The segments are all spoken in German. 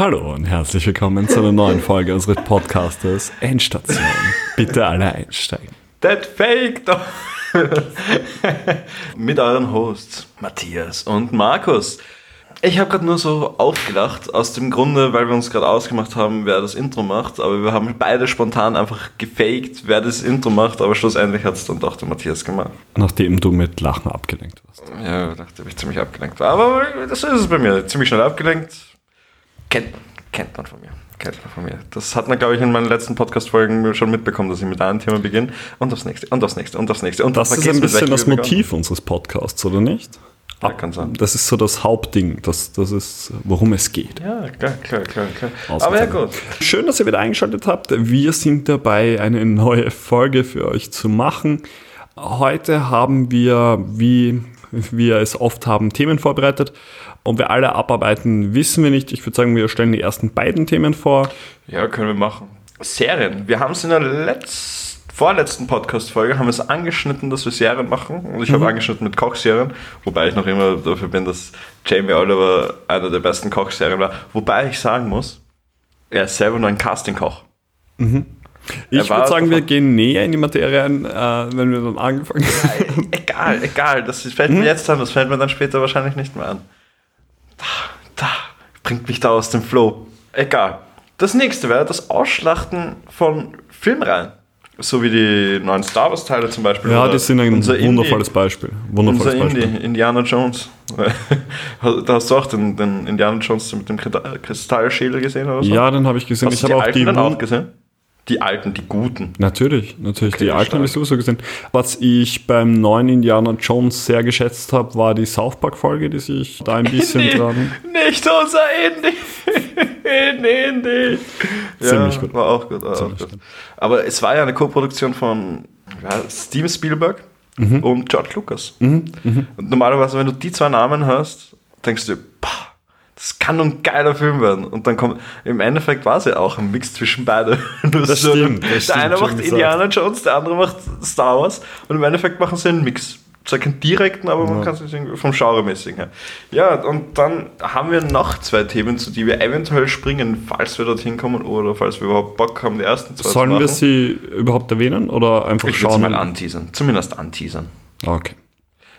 Hallo und herzlich willkommen zu einer neuen Folge unseres Podcasters Endstation. Bitte alle einsteigen. That fake doch. Mit euren Hosts Matthias und Markus. Ich habe gerade nur so aufgelacht, aus dem Grunde, weil wir uns gerade ausgemacht haben, wer das Intro macht, aber wir haben beide spontan einfach gefaked, wer das Intro macht, aber schlussendlich hat es dann doch der Matthias gemacht. Nachdem du mit Lachen abgelenkt warst. Ja, nachdem ich ziemlich abgelenkt war. Aber das ist es bei mir, ziemlich schnell abgelenkt. Kennt, kennt man von mir. Kennt man von mir. Das hat man, glaube ich, in meinen letzten Podcast-Folgen schon mitbekommen, dass ich mit einem Thema beginne und aufs nächste und aufs nächste und aufs nächste. Und Das ist ein bisschen das Motiv unseres Podcasts, oder nicht? Ja, kann sein. Das ist so das Hauptding, das, das ist, worum es geht. Ja, klar, klar, klar, klar. Aber ja, gut. Schön, dass ihr wieder eingeschaltet habt. Wir sind dabei, eine neue Folge für euch zu machen. Heute haben wir, wie wir es oft haben, Themen vorbereitet. Ob wir alle abarbeiten, wissen wir nicht. Ich würde sagen, wir stellen die ersten beiden Themen vor. Ja, können wir machen. Serien. Wir haben es in der letzten, vorletzten Podcast-Folge haben wir es angeschnitten, dass wir Serien machen. Und ich habe angeschnitten mit Kochserien, wobei ich noch immer dafür bin, dass Jamie Oliver einer der besten Kochserien war. Wobei ich sagen muss, er ist selber nur ein Casting-Koch. Ich war würde sagen, wir gehen näher in die Materie ein, äh, wenn wir dann angefangen haben. egal, egal. Das fällt mir jetzt an, das fällt mir dann später wahrscheinlich nicht mehr an. Da, bringt mich da aus dem Flow. Egal. Das nächste wäre das Ausschlachten von Filmreihen. So wie die neuen Star Wars Teile zum Beispiel. Ja, die sind ein unser Indie- wundervolles Beispiel. Wundervolles Unser Beispiel. Indie, Indiana Jones. da hast du auch den, den Indiana Jones mit dem Kristallschädel gesehen oder so? Ja, den habe ich gesehen. Hast ich habe auch die dann auch gesehen? Die alten, die guten. Natürlich, natürlich. Okay, die alten habe ich sowieso gesehen. Was ich beim neuen Indiana Jones sehr geschätzt habe, war die South Park-Folge, die sich da ein bisschen Indie. dran. Nicht unser Indie. In Indie. Ziemlich ja, gut. War auch gut. War auch gut. gut. Aber es war ja eine Co-Produktion von ja, Steven Spielberg Mhm. und George Lucas. Und normalerweise, wenn du die zwei Namen hast, denkst du, "Pah, das kann ein geiler Film werden. Und dann kommt, im Endeffekt war es ja auch ein Mix zwischen beide. Nur Das so, stimmt, das der stimmt, eine macht gesagt. Indiana Jones, der andere macht Star Wars. Und im Endeffekt machen sie einen Mix. Zwar keinen direkten, aber man kann es irgendwie vom Genremäßigen her. Ja, und dann haben wir noch zwei Themen, zu die wir eventuell springen, falls wir dorthin kommen oder falls wir überhaupt Bock haben, die ersten zwei Sollen wir sie überhaupt erwähnen oder einfach Ich schauen? mal anteasern. Zumindest anteasern. Okay.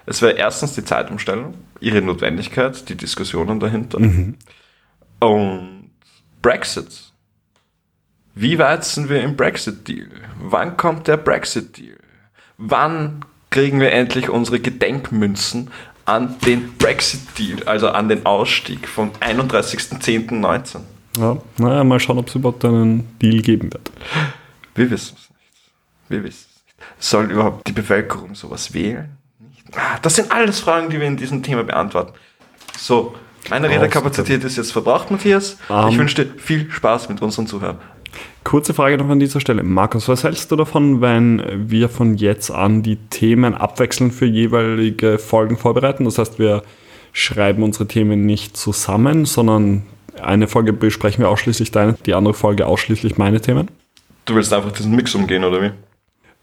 Es wäre erstens die Zeitumstellung, ihre Notwendigkeit, die Diskussionen dahinter. Mhm. Und Brexit. Wie weit sind wir im Brexit-Deal? Wann kommt der Brexit-Deal? Wann kriegen wir endlich unsere Gedenkmünzen an den Brexit-Deal, also an den Ausstieg vom 31.10.19? Ja, naja, mal schauen, ob es überhaupt einen Deal geben wird. Wir wissen es nicht. Wir wissen es nicht. Soll überhaupt die Bevölkerung sowas wählen? Ah, Das sind alles Fragen, die wir in diesem Thema beantworten. So, meine Redekapazität ist jetzt verbraucht, Matthias. Ähm. ich wünsche dir viel Spaß mit unseren Zuhörern. Kurze Frage noch an dieser Stelle. Markus, was hältst du davon, wenn wir von jetzt an die Themen abwechselnd für jeweilige Folgen vorbereiten? Das heißt, wir schreiben unsere Themen nicht zusammen, sondern eine Folge besprechen wir ausschließlich deine, die andere Folge ausschließlich meine Themen? Du willst einfach diesen Mix umgehen, oder wie?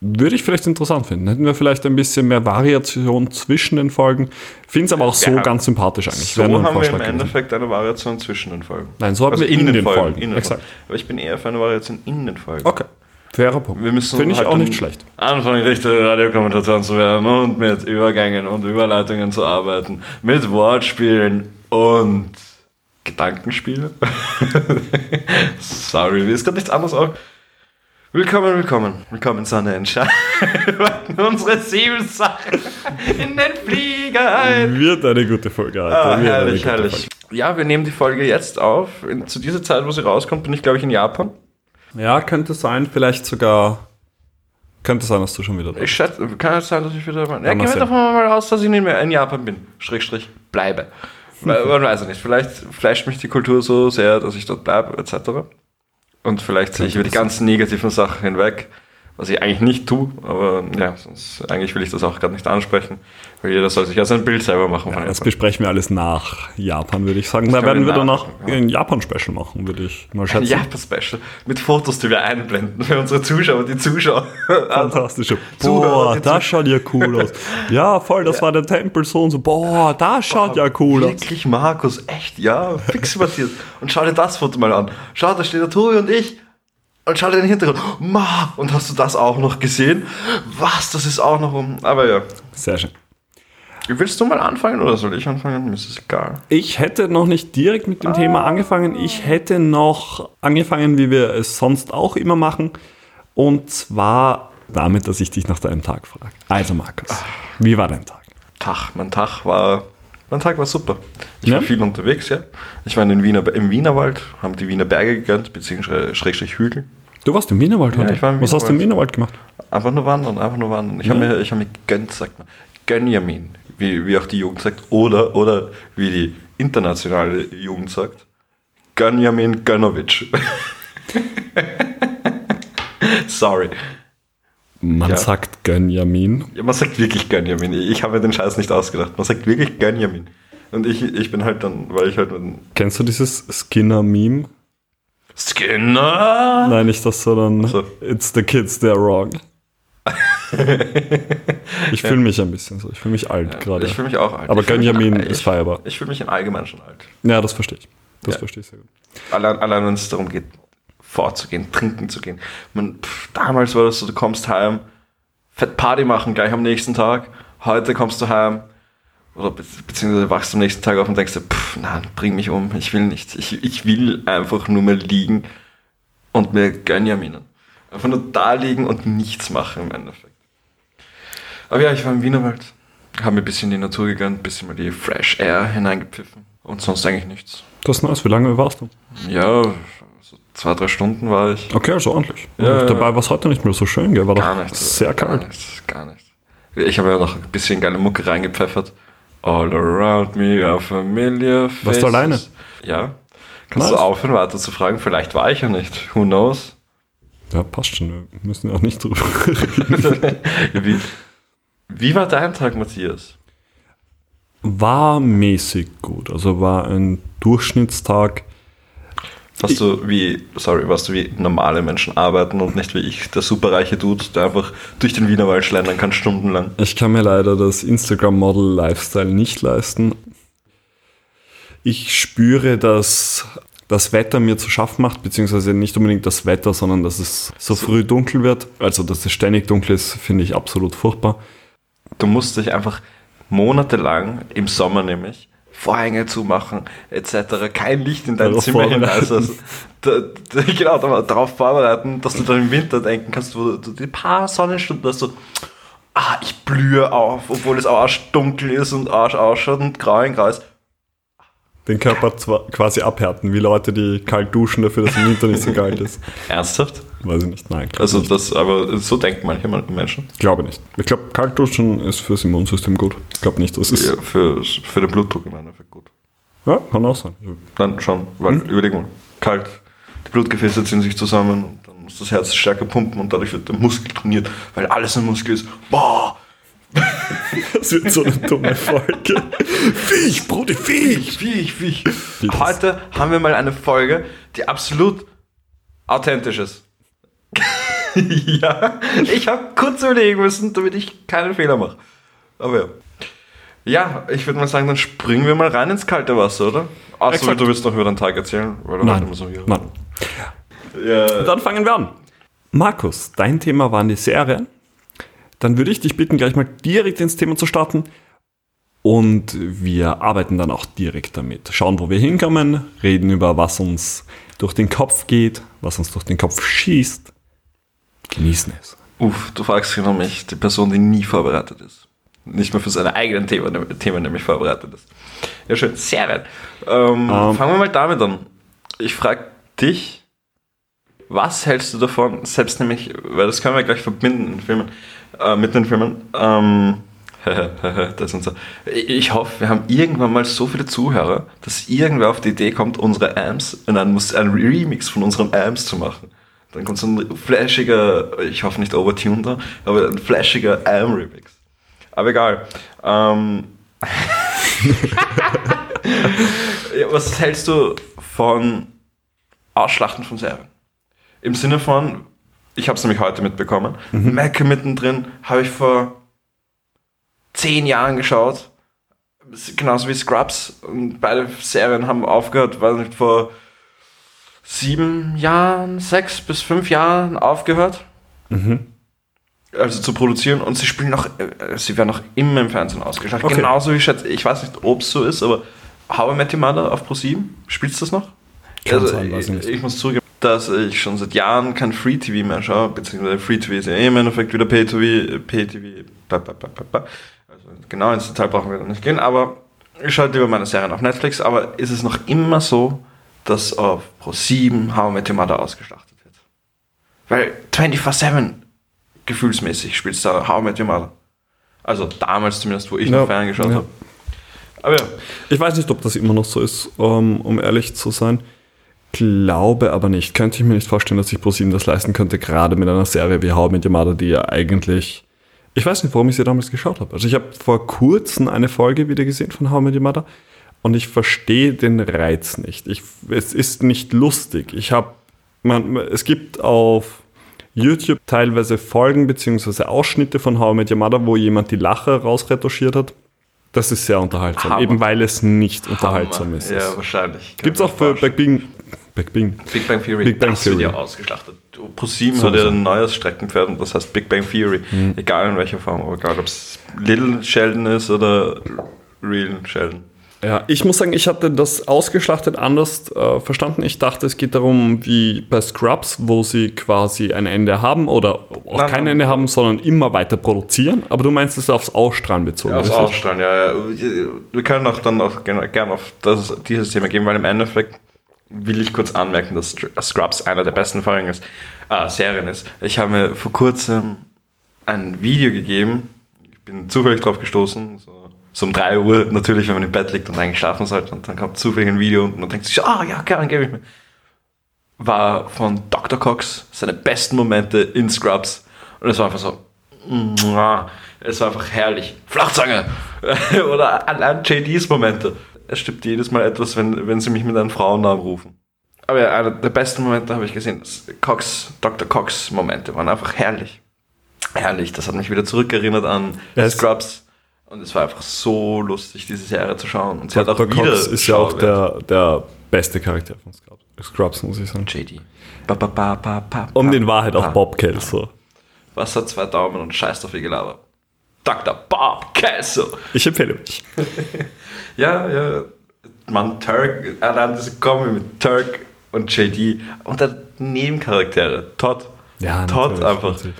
Würde ich vielleicht interessant finden. Hätten wir vielleicht ein bisschen mehr Variation zwischen den Folgen. Finde es aber auch so Ja. ganz sympathisch eigentlich. So haben wir im. Endeffekt eine Variation zwischen den Folgen. Nein, so haben wir in den Folgen. innen den Exakt. Folgen. Aber ich bin eher für eine Variation in den Folgen. Okay. Fairer Punkt. Wir müssen Finde ich halt auch nicht schlecht. Anfangen, richtige Radiokommunikation zu werden und mit Übergängen und Überleitungen zu arbeiten, mit Wortspielen und Gedankenspiele. Sorry, mir ist gerade nichts anderes auch. Willkommen, willkommen, willkommen, Sonne Entscheid. Unsere sieben Sachen in den Flieger. Wird eine gute Folge, Alter. Ah, eine herrlich, herrlich. Ja, wir nehmen die Folge jetzt auf. In, zu dieser Zeit, wo sie rauskommt, bin ich, glaube ich, in Japan. Ja, könnte sein, vielleicht sogar. Könnte sein, dass du schon wieder da Ich bist. schätze, kann es sein, dass ich wieder. Ja, mal gehen wir doch mal aus, dass ich nicht mehr in Japan bin. Strich, Strich, bleibe. Man weiß es nicht. Vielleicht fleischt mich die Kultur so sehr, dass ich dort bleibe, etc. Und vielleicht sehe ich über die ganzen negativen Sachen hinweg Was ich eigentlich nicht tue, aber ja, sonst, eigentlich will ich das auch gerade nicht ansprechen, weil jeder soll sich ja sein Bild selber machen. von Das besprechen wir alles nach Japan, würde ich sagen. Da können werden wir wir dann nach- noch ja. ein Japan-Special machen, würde ich mal Ein schätzen. Japan-Special mit Fotos, die wir einblenden für unsere Zuschauer, die Zuschauer. Fantastische. Boah, das schaut ja cool aus. Ja, voll, das war der Tempel so und so. Boah, das schaut ja cool aus. Wirklich, Markus, echt, ja, fix Matthias. Und schau dir das Foto mal an. Schau, da steht der Tobi und ich. Und schau dir den Hintergrund. Ma, und hast du das auch noch gesehen? Was, das ist auch noch um. Aber ja. Sehr schön. Willst du mal anfangen oder soll ich anfangen? Mir ist es egal. Ich hätte noch nicht direkt mit dem Thema angefangen. Ich hätte noch angefangen, wie wir es sonst auch immer machen. Und zwar damit, dass ich dich nach deinem Tag frage. Also, Markus, wie war dein Tag? Tag, mein Tag war. Mein Tag war super. Ich war Ja? viel unterwegs, ja. Ich war in den Wiener, im Wienerwald, haben die Wiener Berge gegönnt, beziehungsweise Schrägstrich Hügel. Du warst im Wienerwald Ja, heute? ich war im Was hast du im Wienerwald. Gemacht? Einfach nur wandern, einfach nur wandern. Ich habe mir, ich hab mir gegönnt, sagt man. Gönjamin, wie, wie auch die Jugend sagt. Oder, oder wie die internationale Jugend sagt. Gönjamin Gönovic. Sorry. Man Ja. sagt Gönjamin. Ja, man sagt wirklich Gönjamin. Ich habe mir den Scheiß nicht ausgedacht. Man sagt wirklich Gönjamin. Und ich, ich bin halt dann, weil ich halt Kennst du dieses Skinner-Meme? Skinner. Nein, nicht das, sondern so. It's the kids, they're wrong. ich fühle mich ein bisschen so. Ich fühle mich alt gerade. Ich fühle mich auch alt. Aber Ich ich- ist feierbar. Ich fühle mich im Allgemeinen schon alt. Ja, das verstehe ich. Das Ja. verstehe ich sehr gut. Allein, allein wenn es darum geht, vorzugehen, trinken zu gehen. Man, pff, damals war das so, du kommst heim, fett Party machen gleich am nächsten Tag. Heute kommst du heim oder be beziehungsweise wachst am nächsten Tag auf und denkst dir, pff, nein, bring mich um, ich will nicht. Ich, ich will einfach nur mehr liegen und mir Gönjaminen. Einfach nur da liegen und nichts machen im Endeffekt. Aber ja, ich war im Wienerwald, habe mir ein bisschen die Natur gegönnt, ein bisschen mal die Fresh Air hineingepfiffen und sonst eigentlich nichts. Das ist nice. Wie lange warst du? Ja, so zwei, drei Stunden war ich. Okay, also ordentlich. Ja, Dabei war es heute nicht mehr so schön, gell? War Gar doch nicht. sehr gar kalt. Nicht, gar nicht. Ich habe ja noch ein bisschen geile Mucke reingepfeffert. All around me are familiar faces. Warst du alleine? Ja. Kannst Nice. du aufhören, weiter zu fragen? Vielleicht war ich ja nicht. Who knows? Ja, passt schon. Wir müssen ja auch nicht drüber reden. wie, wie war dein Tag, Matthias? War mäßig gut. Also war ein Durchschnittstag. Warst du wie, sorry, warst du wie normale Menschen arbeiten und nicht wie ich, der superreiche Dude, der einfach durch den Wienerwald schlendern kann, stundenlang? Ich kann mir leider das Instagram-Model-Lifestyle nicht leisten. Ich spüre, dass das Wetter mir zu schaffen macht, beziehungsweise nicht unbedingt das Wetter, sondern dass es so früh dunkel wird. Also, dass es ständig dunkel ist, finde ich absolut furchtbar. Du musst dich einfach monatelang, im Sommer nämlich, Vorhänge zumachen, etc. Kein Licht in dein Darauf Zimmer vorbereiten. hinaus. Also, da, da, genau, da- darauf vorbereiten, dass du dann im Winter denken kannst, wo du die paar Sonnenstunden hast, so, ah, ich blühe auf, obwohl es arschdunkel ist und arsch ausschaut und grau in grau ist. Den Körper zwar quasi abhärten, wie Leute, die kalt duschen, dafür, dass im Winter nicht so kalt ist. Ernsthaft? Weiß ich nicht. Nein, Also nicht. das, aber so denken manche Menschen. glaube nicht. Ich glaube, kalt duschen ist fürs Immunsystem gut. Ich glaube nicht, das ist. Ja, für, für den Blutdruck im Endeffekt gut. Ja, kann auch sein. Dann schon, weil überleg mal, kalt, die Blutgefäße ziehen sich zusammen und dann muss das Herz stärker pumpen und dadurch wird der Muskel trainiert, weil alles ein Muskel ist. Boah, Das wird so eine dumme Folge. Viech, Brudi, Viech! Viech, Viech. Heute haben wir mal eine Folge, die absolut authentisch ist. ja, ich habe kurz überlegen müssen, damit ich keinen Fehler mache. Aber ja. Ja, ich würde mal sagen, dann springen wir mal rein ins kalte Wasser, oder? Achso, du willst noch über deinen Tag erzählen? Weil Nein, immer so hier- nein. Ja. Dann fangen wir an. Markus, dein Thema waren die Serien. Dann würde ich dich bitten, gleich mal direkt ins Thema zu starten. Und wir arbeiten dann auch direkt damit. Schauen, wo wir hinkommen, reden über, was uns durch den Kopf geht, was uns durch den Kopf schießt. Genießen es. Uff, du fragst genau mich, die Person, die nie vorbereitet ist. Nicht mehr für seine eigenen Themen, Themen nämlich vorbereitet ist. Ja, schön. Serien. Ähm, Ähm. fangen wir mal damit an. Ich frage dich, was hältst du davon, selbst nämlich, weil das können wir gleich verbinden in Filmen, äh, mit den Filmen, ähm, das und so. Ich hoffe, wir haben irgendwann mal so viele Zuhörer, dass irgendwer auf die Idee kommt, unsere Amps in einen, Mus- einen Remix von unseren Amps zu machen. Dann kommt so ein flashiger, ich hoffe nicht overtuned da, aber ein flashiger Am Remix. Aber egal. Ähm, ja, was hältst du von Ausschlachten von Serien? Im Sinne von, ich habe es nämlich heute mitbekommen, mhm. Mac mittendrin habe ich vor zehn Jahren geschaut, genauso wie Scrubs. Und beide Serien haben aufgehört, weil nicht vor sieben Jahren, sechs bis fünf Jahren aufgehört. Mhm. Also zu produzieren und sie spielen noch, äh, sie werden noch immer im Fernsehen ausgestrahlt. Okay. Genauso wie ich schätze, ich weiß nicht, ob es so ist, aber How I Met Your Mother auf Pro7, spielst du das noch? Kann also, sein, weiß ich, nicht. ich muss zugeben, dass ich schon seit Jahren kein Free TV mehr schaue, beziehungsweise Free TV ist ja eh im Endeffekt wieder Pay TV, Pay TV, also genau ins Detail brauchen wir da nicht gehen, aber ich schaue lieber meine Serien auf Netflix, aber ist es noch immer so, dass auf Pro7 How I Met Your Mother ausgeschlachtet wird? Weil 24-7 gefühlsmäßig spielt da How I Met Your Mother. Also damals zumindest, wo ich ja, noch ferngeschaut ja. habe. Aber ja. Ich weiß nicht, ob das immer noch so ist, um, um ehrlich zu sein. Glaube aber nicht. Könnte ich mir nicht vorstellen, dass sich ProSieben das leisten könnte, gerade mit einer Serie wie How I Met Your Mother, die ja eigentlich ich weiß nicht, warum ich sie damals geschaut habe. Also ich habe vor kurzem eine Folge wieder gesehen von How I Met Your Mother und ich verstehe den Reiz nicht. Ich, es ist nicht lustig. Ich habe, es gibt auf YouTube teilweise Folgen bzw. Ausschnitte von How I Met Your Mother, wo jemand die Lache rausretuschiert hat. Das ist sehr unterhaltsam, Hammer. eben weil es nicht Hammer. unterhaltsam ist. Ja, wahrscheinlich. Gibt es auch für Back Bing, Big Bang. Big Bang Theory. Big Bang das Theory. wird ja ausgeschlachtet. ProSieben so hat ja ein neues Streckenpferd und das heißt Big Bang Theory. Mhm. Egal in welcher Form, aber egal ob es Little Sheldon ist oder Real Sheldon. Ja, ich muss sagen, ich hatte das ausgeschlachtet anders äh, verstanden. Ich dachte, es geht darum, wie bei Scrubs, wo sie quasi ein Ende haben oder auch nein, kein nein. Ende haben, sondern immer weiter produzieren. Aber du meinst, es ist aufs Ausstrahlen bezogen. Ja, aufs Ausstrahlen, ja, ja. Wir können auch dann auch gerne auf das, dieses Thema gehen, weil im Endeffekt will ich kurz anmerken, dass Scrubs einer der besten Folgen ist, äh, Serien ist. Ich habe mir vor kurzem ein Video gegeben, ich bin zufällig drauf gestoßen, so, so um 3 Uhr natürlich, wenn man im Bett liegt und eigentlich schlafen sollte und dann kommt zufällig ein Video und man denkt sich, ah oh, ja, gerne, gebe ich mir. War von Dr. Cox seine besten Momente in Scrubs und es war einfach so, es war einfach herrlich. Flachzange! Oder an JDs Momente es stimmt jedes Mal etwas, wenn, wenn sie mich mit einem Frauennamen rufen. Aber ja, einer der besten Momente habe ich gesehen. Cox, Dr. Cox Momente waren einfach herrlich. Herrlich. Das hat mich wieder zurückerinnert an yes. Scrubs. Und es war einfach so lustig, diese Serie zu schauen. Und sie Dr. hat auch Cox ist ja auch der, der beste Charakter von Scrubs, muss ich sagen. JD. Ba, ba, ba, um den Wahrheit auch Bob Kelso. Was hat zwei Daumen und scheißt auf ihr Gelaber? Dr. Bob Kelso. Ich empfehle mich. Ja, ja. Man, Turk, allein diese Kombi mit Turk und JD und dann Nebencharaktere. Todd. Ja, Todd einfach. Natürlich.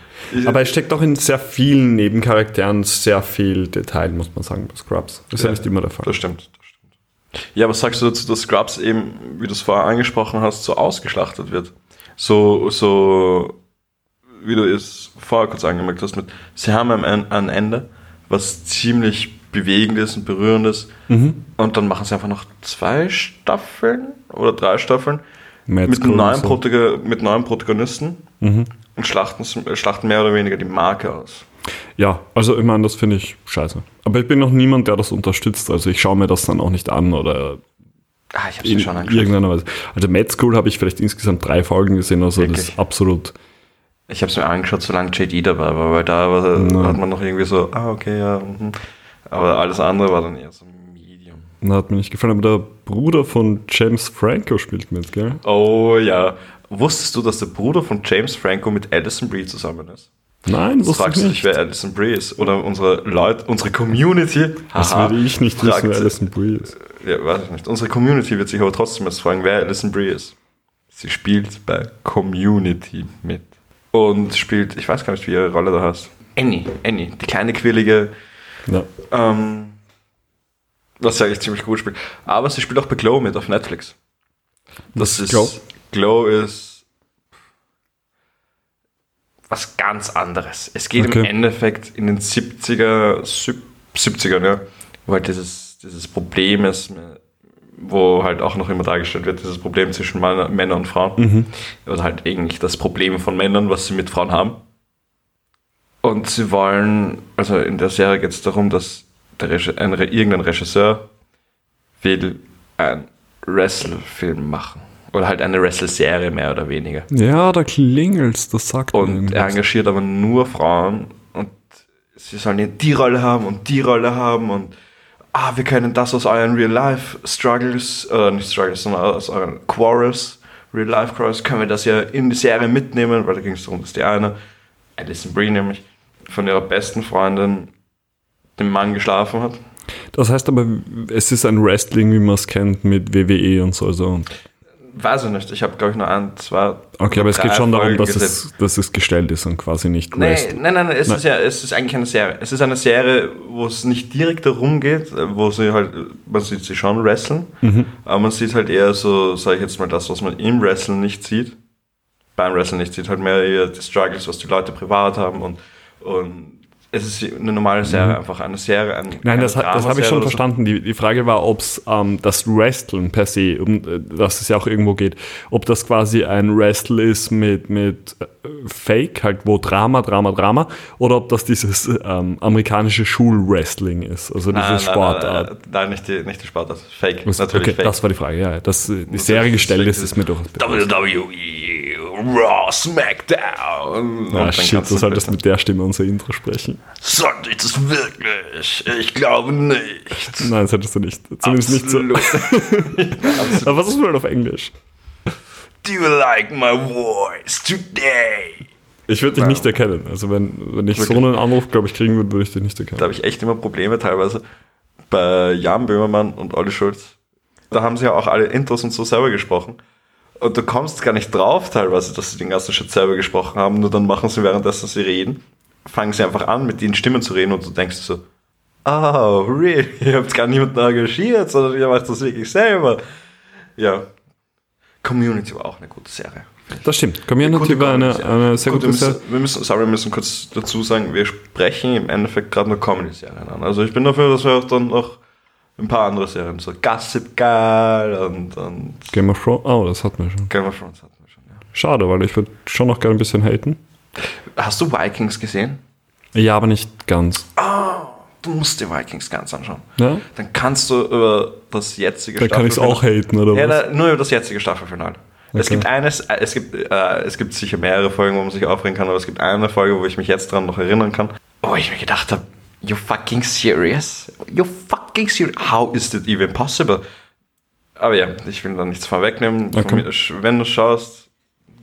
Aber es steckt auch in sehr vielen Nebencharakteren sehr viel Detail, muss man sagen, bei Scrubs. Das ist ja, ja nicht immer der Fall. Das stimmt, das stimmt. Ja, was sagst du dazu, dass Scrubs eben, wie du es vorher angesprochen hast, so ausgeschlachtet wird? So, so, wie du es vorher kurz angemerkt hast, mit, sie haben ein Ende, was ziemlich Bewegendes und Berührendes. Mhm. Und dann machen sie einfach noch zwei Staffeln oder drei Staffeln mit neuen, so. mit neuen, Protagonisten mhm. und schlachten, schlachten mehr oder weniger die Marke aus. Ja, also ich meine, das finde ich scheiße. Aber ich bin noch niemand, der das unterstützt. Also ich schaue mir das dann auch nicht an oder Ah, ich habe es schon angeschaut. Irgendeiner Weise. Also Mad School habe ich vielleicht insgesamt drei Folgen gesehen, also Wirklich? das ist absolut. Ich habe es mir angeschaut, solange JD dabei war, weil da war, hat man noch irgendwie so, ah, okay, ja. Mh. Aber alles andere war dann eher so Medium. Na, hat mir nicht gefallen, aber der Bruder von James Franco spielt mit, gell? Oh ja. Wusstest du, dass der Bruder von James Franco mit Alison Brie zusammen ist? Nein, das fragst du dich, wer Alison Brie ist. Oder unsere Leute, unsere Community. Das würde ich nicht fragt, wissen, wer Alison Brie ist. Ja, weiß ich nicht. Unsere Community wird sich aber trotzdem jetzt fragen, wer Alison Brie ist. Sie spielt bei Community mit. Und spielt, ich weiß gar nicht, wie ihre Rolle da heißt. Annie, Annie, die kleine quirlige ja. Ähm, was ja eigentlich ziemlich gut spielt. Aber sie spielt auch bei Glow mit auf Netflix. Das ist Glow? Glow ist was ganz anderes. Es geht okay. im Endeffekt in den 70er, 70ern, ja, wo halt dieses, dieses Problem ist wo halt auch noch immer dargestellt wird, dieses Problem zwischen Mann- Männern und Frauen. Oder halt eigentlich das Problem von Männern, was sie mit Frauen haben. Und sie wollen, also in der Serie geht es darum, dass ein, irgendein Regisseur will einen Wrestle-Film machen. Oder halt eine Wrestle-Serie mehr oder weniger. Ja, da klingelt's, das sagt mir Und er engagiert aber nur Frauen und sie sollen die Rolle haben und die Rolle haben und ah, wir können das aus euren Real-Life-Struggles, äh, nicht Struggles, sondern aus euren Quarrels, Real-Life-Quarrels, können wir das ja in die Serie mitnehmen, weil da ging es darum, dass die eine, Alison Brie nämlich, von ihrer besten Freundin den Mann geschlafen hat. Das heißt aber, es ist ein Wrestling, wie man es kennt, mit WWE und so. Also. Weiß ich nicht, ich habe glaube ich nur ein, zwei. Okay, aber es geht schon darum, dass es, dass es gestellt ist und quasi nicht Nee, Wrestling. nein, nein, nein, es Nein. ist ja, es ist eigentlich eine Serie. Es ist eine Serie, wo es nicht direkt darum geht, wo sie halt, man sieht sie schon wrestlen, Mhm. aber man sieht halt eher so, sage ich jetzt mal, das, was man im Wrestling nicht sieht, beim Wrestling nicht sieht, halt mehr eher die Struggles, was die Leute privat haben und, und es ist eine normale Serie, einfach eine Serie. Ein, Mhm. Nein, das, das habe ich schon so. verstanden. Die, die Frage war, ob es ähm, das Wrestling per se, um äh, das es ja auch irgendwo geht, ob das quasi ein Wrestle ist mit, mit äh, Fake, halt wo Drama, Drama, Drama, oder ob das dieses ähm, amerikanische Schulwrestling ist, also diese Nein, Sportart. Nein, nein, nein, nicht die, nicht die Sportart, Fake, Was- natürlich okay, Fake. das war die Frage, ja. Dass die Serie gestellt ist, ist mir durchaus bewusst. WWE, Raw, SmackDown. Ah, dann shit, du solltest mit der Stimme unser Intro sprechen. Sollte ich das wirklich? Ich glaube nicht. Nein, das hättest du nicht. Zumindest nicht so. Aber was ist wohl auf Englisch? Do you like my voice today? Ich würde dich Wow. nicht erkennen. Also wenn, wenn ich so Wirklich? einen Anruf, glaube ich, kriegen würde, würde ich dich nicht erkennen. Da habe ich echt immer Probleme teilweise bei Jan Böhmermann und Olli Schulz. Da haben sie ja auch alle Intros und so selber gesprochen. Und du kommst gar nicht drauf teilweise, dass sie den ganzen Shit selber gesprochen haben, nur dann machen sie währenddessen sie reden, fangen sie einfach an, mit den Stimmen zu reden und du denkst so, oh, really? Ihr habt gar niemanden engagiert, sondern ihr macht das wirklich selber. Ja. Community war auch eine gute Serie. Das stimmt. Community war eine, eine sehr Gut, gute Serie. wir müssen, sorry, wir müssen kurz dazu sagen, wir sprechen im Endeffekt gerade nur Comedy-Serien an. Also ich bin dafür, dass wir auch dann noch ein paar andere Serien, so Gossip Girl und, und Game of Thrones. Oh, das hatten wir schon. Game of Thrones hatten wir schon, ja. Schade, weil ich würde schon noch gerne ein bisschen haten. Hast du Vikings gesehen? Ja, aber nicht ganz. Du musst dir Vikings ganz anschauen. Ja? Dann kannst du über das jetzige Da kann ich es auch haten, oder Ja, was? da, nur über das jetzige Staffelfinale. Es Okay. gibt eines, äh, es gibt, äh, es gibt sicher mehrere Folgen, wo man sich aufregen kann, aber es gibt eine Folge, wo ich mich jetzt dran noch erinnern kann, wo ich mir gedacht habe, you fucking serious? You fucking serious? How is that even possible? Aber ja, ich will da nichts vorwegnehmen. Okay. wenn du schaust,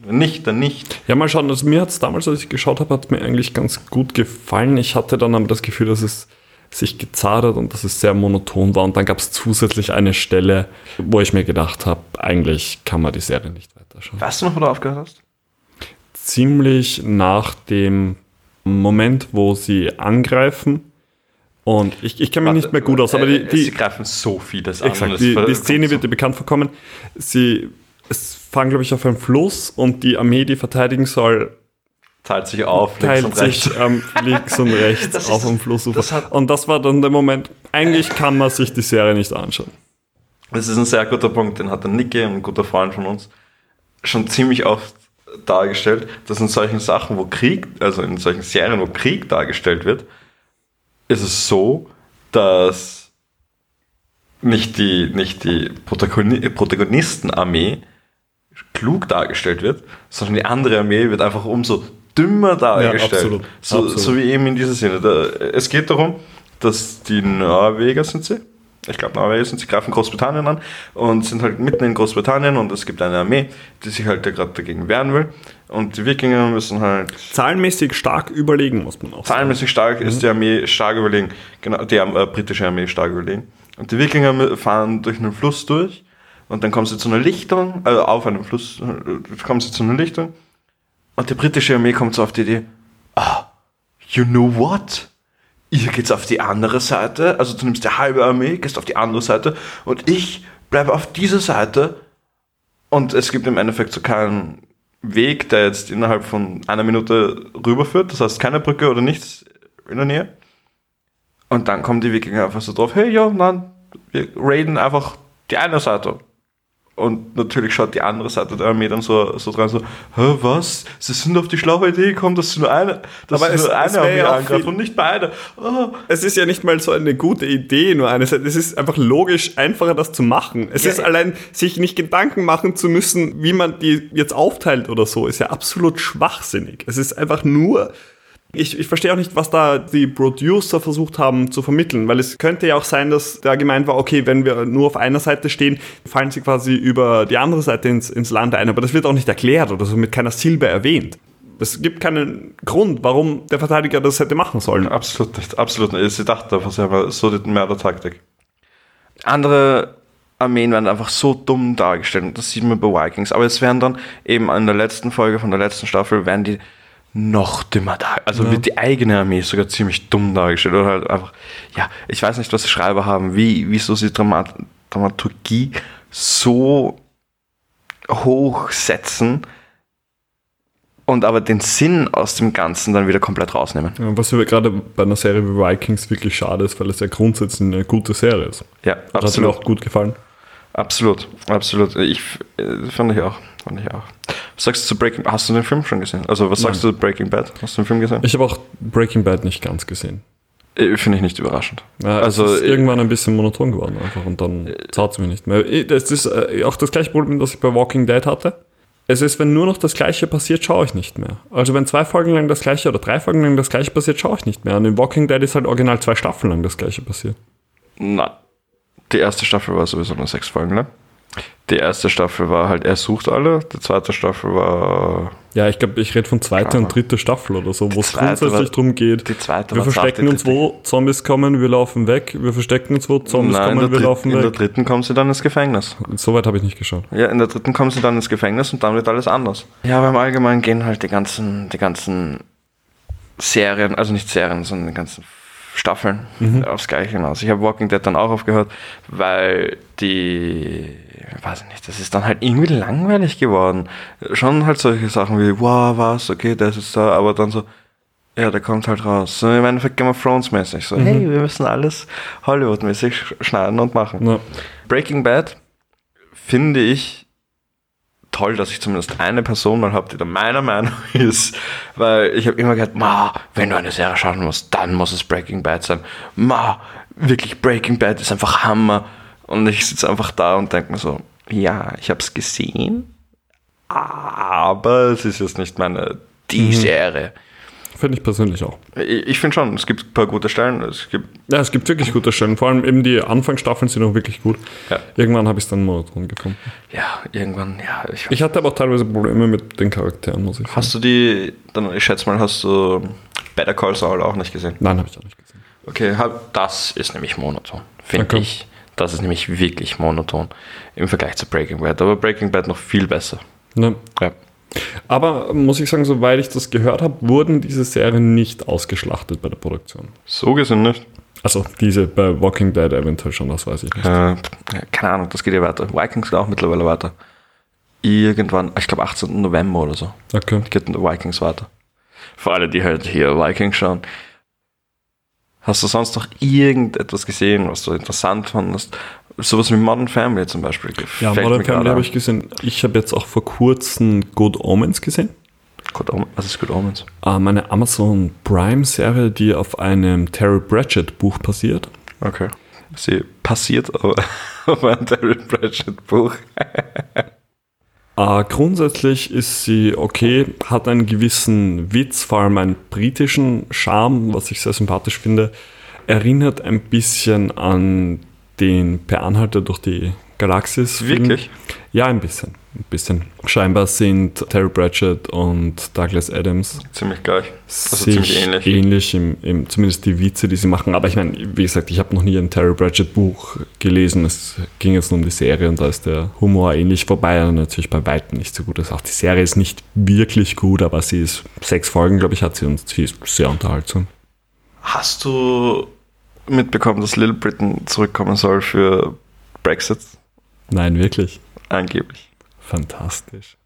wenn nicht, dann nicht. Ja, mal schauen. Also mir hat es damals, als ich geschaut habe, hat mir eigentlich ganz gut gefallen. Ich hatte dann aber das Gefühl, dass es sich gezahlt hat und dass es sehr monoton war. Und dann gab es zusätzlich eine Stelle, wo ich mir gedacht habe, eigentlich kann man die Serie nicht weiterschauen. Weißt du noch, wo du aufgehört hast? ziemlich nach dem Moment, wo sie angreifen. Und ich, ich kenne mich nicht mehr gut aus, aber die, Äh, sie die, greifen so vieles an. exakt, die, die Szene wird dir bekannt vorkommen. Sie es fahren, glaube ich, auf einen Fluss und die Armee, die verteidigen soll, teilt sich auf, links teilt und sich rechts. ähm, links und rechts Das auf dem Flussufer. das hat- und das war dann der Moment, eigentlich kann man sich die Serie nicht anschauen. Das ist ein sehr guter Punkt, den hat der Niki, ein guter Freund von uns, schon ziemlich oft dargestellt, dass in solchen Sachen, wo Krieg, also in solchen Serien, wo Krieg dargestellt wird, ist es so, dass nicht die, nicht die Protagoni Protagonistenarmee klug dargestellt wird, sondern die andere Armee wird einfach umso dümmer dargestellt. absolut. So, Absolut. so wie eben in dieser Szene. Es geht darum, dass die Norweger sind sie. Ich glaube, Norweger sind sie, greifen Großbritannien an und sind halt mitten in Großbritannien und es gibt eine Armee, die sich halt da gerade dagegen wehren will. Und die Wikinger müssen halt Zahlenmäßig stark überlegen, muss man auch sagen. Zahlenmäßig stark ist die Armee stark überlegen. Genau, die äh, britische Armee stark überlegen. Und die Wikinger fahren durch einen Fluss durch und dann kommen sie zu einer Lichtung, also auf einem Fluss äh, kommen sie zu einer Lichtung und die britische Armee kommt so auf die Idee, ah, you know what? Ihr geht's auf die andere Seite, also du nimmst die halbe Armee, gehst auf die andere Seite und ich bleibe auf dieser Seite und es gibt im Endeffekt so keinen Weg, der jetzt innerhalb von einer Minute rüberführt. Das heißt, keine Brücke oder nichts in der Nähe. Und dann kommen die Wikinger einfach so drauf, hey, ja, nein, wir raiden einfach die eine Seite. Und natürlich schaut die andere Seite der Armee dann so, so dran, so, Hä, was? Sie sind auf die schlaue Idee gekommen, dass sie nur eine, dass Aber es- nur eine Armee ja viel- und nicht beide. Oh. Es ist ja nicht mal so eine gute Idee, nur eine Seite. Es ist einfach logisch einfacher, das zu machen. Es Ja. ist allein, sich nicht Gedanken machen zu müssen, wie man die jetzt aufteilt oder so, ist ja absolut schwachsinnig. Es ist einfach nur, ich, ich verstehe auch nicht, was da die Producer versucht haben zu vermitteln, weil es könnte ja auch sein, dass da gemeint war, okay, wenn wir nur auf einer Seite stehen, fallen sie quasi über die andere Seite ins, ins Land ein, aber das wird auch nicht erklärt oder so mit keiner Silbe erwähnt. Es gibt keinen Grund, warum der Verteidiger das hätte machen sollen. Absolut nicht, absolut nicht. Sie dachte einfach selber, so die Mördertaktik. Andere Armeen werden einfach so dumm dargestellt. und Das sieht man bei Vikings. Aber es werden dann eben in der letzten Folge von der letzten Staffel werden die noch dümmer da. Also wird die eigene Armee sogar ziemlich dumm dargestellt. Oder halt einfach, ja, ich weiß nicht, was die Schreiber haben, wie, wieso sie Dramat Dramaturgie so hochsetzen und aber den Sinn aus dem Ganzen dann wieder komplett rausnehmen. Ja, Was über- gerade bei einer Serie wie Vikings wirklich schade ist, weil es ja grundsätzlich eine gute Serie ist. Ja, Das hat mir absolut. auch gut gefallen. Absolut, absolut. Ich äh, fand ich auch. Fand ich auch. Was sagst du zu Breaking Bad? Hast du den Film schon gesehen? Also, was sagst du zu Breaking Bad? Hast du den Film gesehen? Ich habe auch Breaking Bad nicht ganz gesehen. Äh, Finde ich nicht überraschend. Ja, Also, es ist äh, irgendwann ein bisschen monoton geworden einfach und dann zahlt es mir nicht mehr. Eh, Das ist äh, auch das gleiche Problem, das ich bei Walking Dead hatte. Es ist, wenn nur noch das Gleiche passiert, schaue ich nicht mehr. Also wenn zwei Folgen lang das Gleiche oder drei Folgen lang das Gleiche passiert, schaue ich nicht mehr. Und in Walking Dead ist halt original zwei Staffeln lang das Gleiche passiert. Na, die erste Staffel war sowieso nur sechs Folgen, ne? Die erste Staffel war halt, er sucht alle. Die zweite Staffel war. Ja, ich glaube, ich rede von zweiter und dritter Staffel oder so, wo es grundsätzlich war- darum geht. Die zweite Wir verstecken uns, wo Zombies kommen, wir laufen weg. Wir verstecken uns, wo Zombies Nein, in kommen, wir laufen dritten, in der weg. dritten kommen sie dann ins Gefängnis. Soweit habe ich nicht geschaut. Ja, in der dritten kommen sie dann ins Gefängnis und dann wird alles anders. Ja, aber im Allgemeinen gehen halt die ganzen, die ganzen Serien, also nicht Serien, sondern die ganzen Staffeln aufs Gleiche hinaus. Ich habe Walking Dead dann auch aufgehört, weil die, weiß ich nicht, das ist dann halt irgendwie langweilig geworden. Schon halt solche Sachen wie, wow, was, okay, das ist da, aber dann so, ja, der kommt halt raus. So im Endeffekt Game of Thrones mäßig. So, hey, wir müssen alles Hollywood-mäßig sch- schneiden und machen. Ja. Breaking Bad finde ich toll, dass ich zumindest eine Person mal habe, die da meiner Meinung ist, weil ich habe immer gehört, ma, wenn du eine Serie schauen musst, dann muss es Breaking Bad sein. Ma, wirklich Breaking Bad ist einfach Hammer. Und ich sitze einfach da und denke mir so, ja, ich habe es gesehen, aber es ist jetzt nicht meine die Serie. Finde ich persönlich auch. Ich, ich finde schon, es gibt ein paar gute Stellen. Es gibt Ja, es gibt wirklich gute Stellen. Vor allem eben die Anfangsstaffeln sind auch wirklich gut. Ja. Irgendwann habe ich es dann monoton gefunden. ja irgendwann, ja, ich, Ich hatte aber auch teilweise Probleme mit den Charakteren, muss ich sagen. Hast du die, dann, ich schätze mal, hast du Better Call Saul auch nicht gesehen? Nein, habe ich auch nicht gesehen. Okay, das ist nämlich monoton, finde Okay. ich. Das ist nämlich wirklich monoton im Vergleich zu Breaking Bad. Aber Breaking Bad noch viel besser. Ne? Ja. Aber muss ich sagen, soweit ich das gehört habe, wurden diese Serien nicht ausgeschlachtet bei der Produktion. So gesehen nicht. Also diese bei Walking Dead eventuell schon, das weiß ich nicht. Äh, keine Ahnung, das geht ja weiter. Vikings geht auch mittlerweile weiter. Irgendwann, ich glaube 18. November oder so, Okay. geht Vikings weiter. Für alle, die halt hier Vikings schauen. Hast du sonst noch irgendetwas gesehen, was du interessant fandest? Sowas wie Modern Family zum Beispiel. Ja, Modern Family habe ich gesehen. Ich habe jetzt auch vor kurzem Good Omens gesehen. Good Om- Was ist Good Omens? Äh, meine Amazon Prime-Serie, die auf einem Terry Pratchett-Buch basiert. Okay. Sie passiert aber auf ein Terry Pratchett Buch. Äh, grundsätzlich ist sie okay, hat einen gewissen Witz, vor allem einen britischen Charme, was ich sehr sympathisch finde. Erinnert ein bisschen an den Per Anhalter durch die Galaxis. Wirklich? Ja, ein bisschen. Ein bisschen. Scheinbar sind Terry Pratchett und Douglas Adams Ziemlich gleich. Also ziemlich ähnlich. ähnlich im, im, zumindest die Witze, die sie machen. Aber ich meine, wie gesagt, ich habe noch nie ein Terry Pratchett Buch gelesen. Es ging jetzt nur um die Serie und da ist der Humor ähnlich, wobei er natürlich bei weitem nicht so gut ist. Auch die Serie ist nicht wirklich gut, aber sie ist sechs Folgen, glaube ich, hat sie und sie ist sehr unterhaltsam. Hast du mitbekommen, dass Little Britain zurückkommen soll für Brexit? Nein, wirklich. Angeblich. Fantastisch.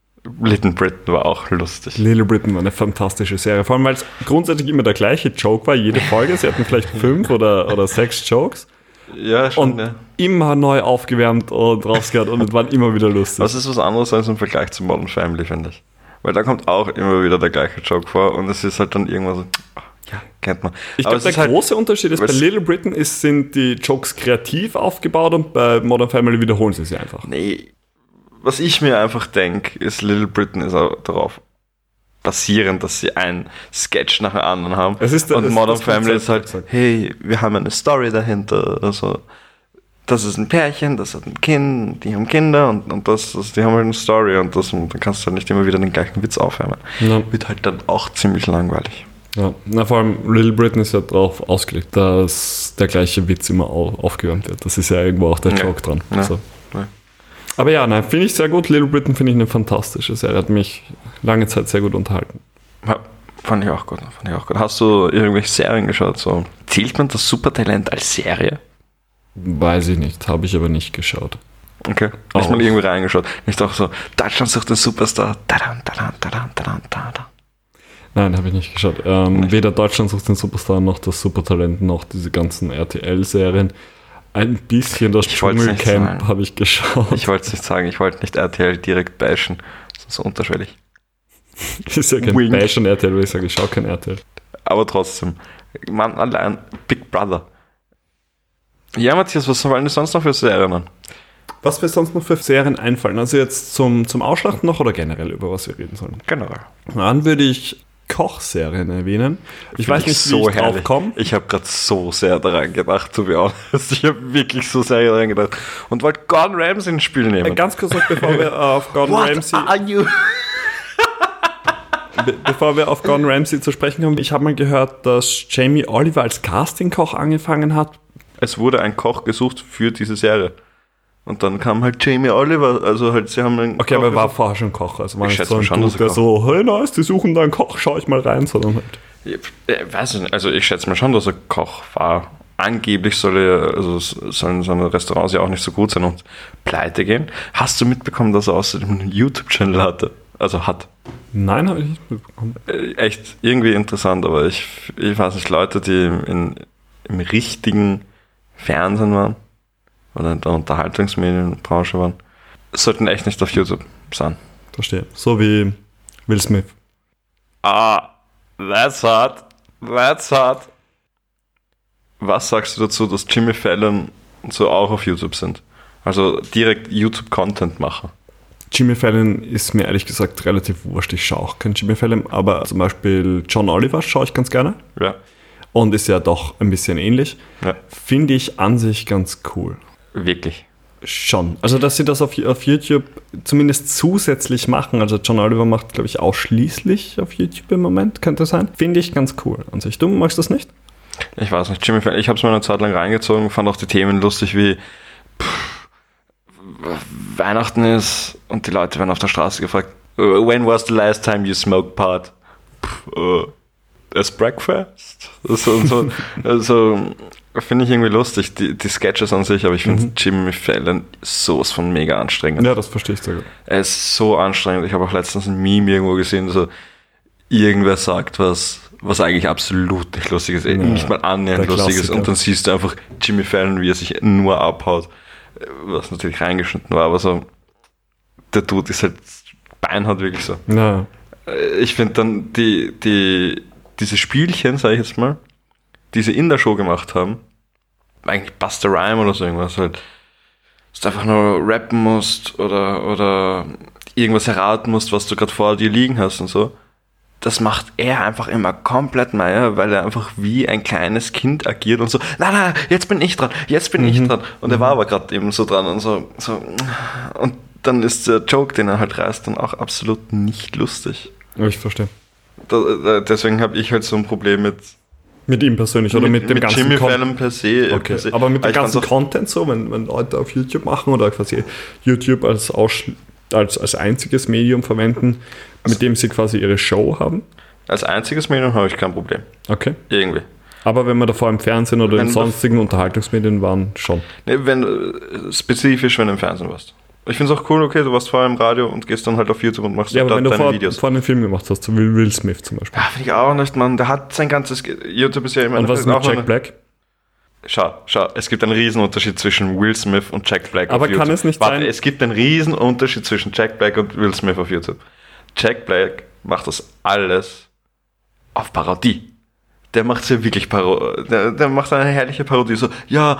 Little Britain war auch lustig. Little Britain war eine fantastische Serie, vor allem weil es grundsätzlich immer der gleiche Joke war, jede Folge. Sie hatten vielleicht fünf oder, oder sechs Jokes. Ja, schon, und ja. immer neu aufgewärmt und rausgehört und es waren immer wieder lustig. Das ist was anderes als im Vergleich zu Modern Family, finde ich. Weil da kommt auch immer wieder der gleiche Joke vor und es ist halt dann irgendwann so, ja, kennt man. Ich glaube, der halt- große Unterschied ist, bei Little Britain ist, sind die Jokes kreativ aufgebaut und bei Modern Family wiederholen sie sie einfach. Nee, was ich mir einfach denke, ist Little Britain ist auch darauf basierend, dass sie einen Sketch nach dem anderen haben. Es ist der- und Modern das Family ist halt, hey, wir haben eine Story dahinter. Also, das ist ein Pärchen, das hat ein Kind, die haben Kinder und, und das, das, die haben halt eine Story und das, und dann kannst du halt nicht immer wieder den gleichen Witz aufwärmen. Ja. Wird halt dann auch ziemlich langweilig. Ja, na, vor allem Little Britain ist ja darauf ausgelegt, dass der gleiche Witz immer au- aufgewärmt wird. Das ist ja irgendwo auch der Ja. Joke dran. Ja. So. Ja. Aber ja, nein, finde ich sehr gut. Little Britain finde ich eine fantastische Serie. Hat mich lange Zeit sehr gut unterhalten. Ja, fand ich auch gut. Fand ich auch gut. Hast du irgendwelche Serien geschaut? So? Zählt man das Supertalent als Serie? Weiß ich nicht, habe ich aber nicht geschaut. Okay. Auch. Nicht mal irgendwie reingeschaut. Nicht auch so, Deutschland sucht den Superstar. Tadam, tadam, tadam, tadam, tadam. Nein, habe ich nicht geschaut. Ähm, weder Deutschland sucht den Superstar noch das Supertalent noch diese ganzen RTL-Serien. Ein bisschen das Dschungelcamp habe ich geschaut. Ich wollte es nicht sagen, ich wollte nicht RTL direkt bashen. Das ist so unterschwellig. ist ja kein Wink. Bash und RTL, weil ich sage, ich schaue kein RTL. Aber trotzdem. Mann, allein Big Brother. Ja, Matthias, was fallen dir sonst noch für Serien an? Was mir sonst noch für Serien einfallen? Also jetzt zum, zum Ausschlachten noch oder generell über was wir reden sollen? Genau. Dann würde ich Kochserien erwähnen. Ich weiß nicht, wie ich drauf komme. Ich habe gerade so sehr daran gedacht, to be honest. Ich habe wirklich so sehr daran gedacht. Und wollte Gordon Ramsay ins Spiel nehmen. Ganz kurz noch, bevor wir auf Gordon Ramsay, are you? be bevor wir auf Gordon Ramsay zu sprechen kommen, ich habe mal gehört, dass Jamie Oliver als Castingkoch angefangen hat. Es wurde ein Koch gesucht für diese Serie. Und dann kam halt Jamie Oliver, also halt, sie haben einen Okay, Koch aber er war vorher schon Koch. Also war Ich nicht schätze so ein schon, Dude, dass er der so, hey nice, die suchen da einen Koch, schau ich mal rein, sondern halt. Ja, äh, weiß ich nicht. Also ich schätze mal schon, dass er Koch war. Angeblich soll er, also sollen seine Restaurants ja auch nicht so gut sein und pleite gehen. Hast du mitbekommen, dass er außerdem einen YouTube-Channel hatte? Also hat. Nein, habe ich nicht mitbekommen. Äh, Echt irgendwie interessant, aber ich, ich weiß nicht, Leute, die in, im richtigen Fernsehen waren oder in der Unterhaltungsmedienbranche waren, sollten echt nicht auf YouTube sein. Verstehe. So wie Will Smith. Ah, that's hot. That's hot. Was sagst du dazu, dass Jimmy Fallon so auch auf YouTube sind? Also direkt YouTube-Content machen. Jimmy Fallon ist mir ehrlich gesagt relativ wurscht. Ich schaue auch kein Jimmy Fallon, aber zum Beispiel John Oliver schaue ich ganz gerne Ja. und ist ja doch ein bisschen ähnlich. ja. Finde ich an sich ganz cool. Wirklich. Schon. Also, dass sie das auf, auf YouTube zumindest zusätzlich machen. Also, John Oliver macht, glaube ich, ausschließlich auf YouTube im Moment, könnte sein. Finde ich ganz cool an sich. Du magst das nicht? Ich weiß nicht, Jimmy ich habe es mir eine Zeit lang reingezogen, fand auch die Themen lustig wie pff, Weihnachten ist und die Leute werden auf der Straße gefragt, "Uh, when was the last time you smoked pot? Pff, uh, as breakfast? So, so, also finde ich irgendwie lustig, die, die Sketches an sich, aber ich finde Jimmy Fallon sowas von mega anstrengend. Ja, das verstehe ich sehr gut. Er ist so anstrengend. Ich habe auch letztens ein Meme irgendwo gesehen, so irgendwer sagt was, was eigentlich absolut nicht lustig ist, nicht mal annähernd lustig ist. Und dann siehst du einfach Jimmy Fallon, wie er sich nur abhaut, was natürlich reingeschnitten war, aber so, der Dude ist halt beinhart wirklich so. Ja, Äh, Ich finde dann die, die, diese Spielchen, sage ich jetzt mal, die sie in der Show gemacht haben, eigentlich Buster Rhyme oder so irgendwas halt, dass du einfach nur rappen musst oder, oder irgendwas erraten musst, was du gerade vor dir liegen hast und so. Das macht er einfach immer komplett meier, weil er einfach wie ein kleines Kind agiert und so, na na, jetzt bin ich dran, jetzt bin ich dran. Und er war aber gerade eben so dran und so, so. Und dann ist der Joke, den er halt reißt, dann auch absolut nicht lustig. ich verstehe. Da, da, deswegen habe ich halt so ein Problem mit, Mit ihm persönlich oder mit, dem ganzen Jimmy Con- Fallon per se. Okay, per se. aber mit dem ganzen Content so, wenn, wenn Leute auf YouTube machen oder quasi YouTube als, Ausschl- als, als einziges Medium verwenden, mit dem sie quasi ihre Show haben. Als einziges Medium habe ich kein Problem. Okay. Irgendwie. Aber wenn wir davor im Fernsehen oder Wenn in sonstigen Unterhaltungsmedien waren, schon. Nee, wenn, äh, spezifisch, wenn du im Fernsehen warst. Ich finde es auch cool, okay, du warst vorher im Radio und gehst dann halt auf YouTube und machst Ja, aber dort wenn du deine vor, Videos. vor einen Film gemacht hast, so wie Will Smith zum Beispiel. Ja, finde ich auch nicht, man. Der hat sein ganzes. YouTube ist ja immer. Und was ist mit Jack Black? Schau, schau, es gibt einen Riesenunterschied zwischen Will Smith und Jack Black Aber kann es nicht Warte, sein- Es gibt einen Riesenunterschied zwischen Jack Black und Will Smith auf YouTube. Jack Black macht das alles auf Parodie. Der macht ja wirklich Parodie. Der, der macht eine herrliche Parodie. So, ja,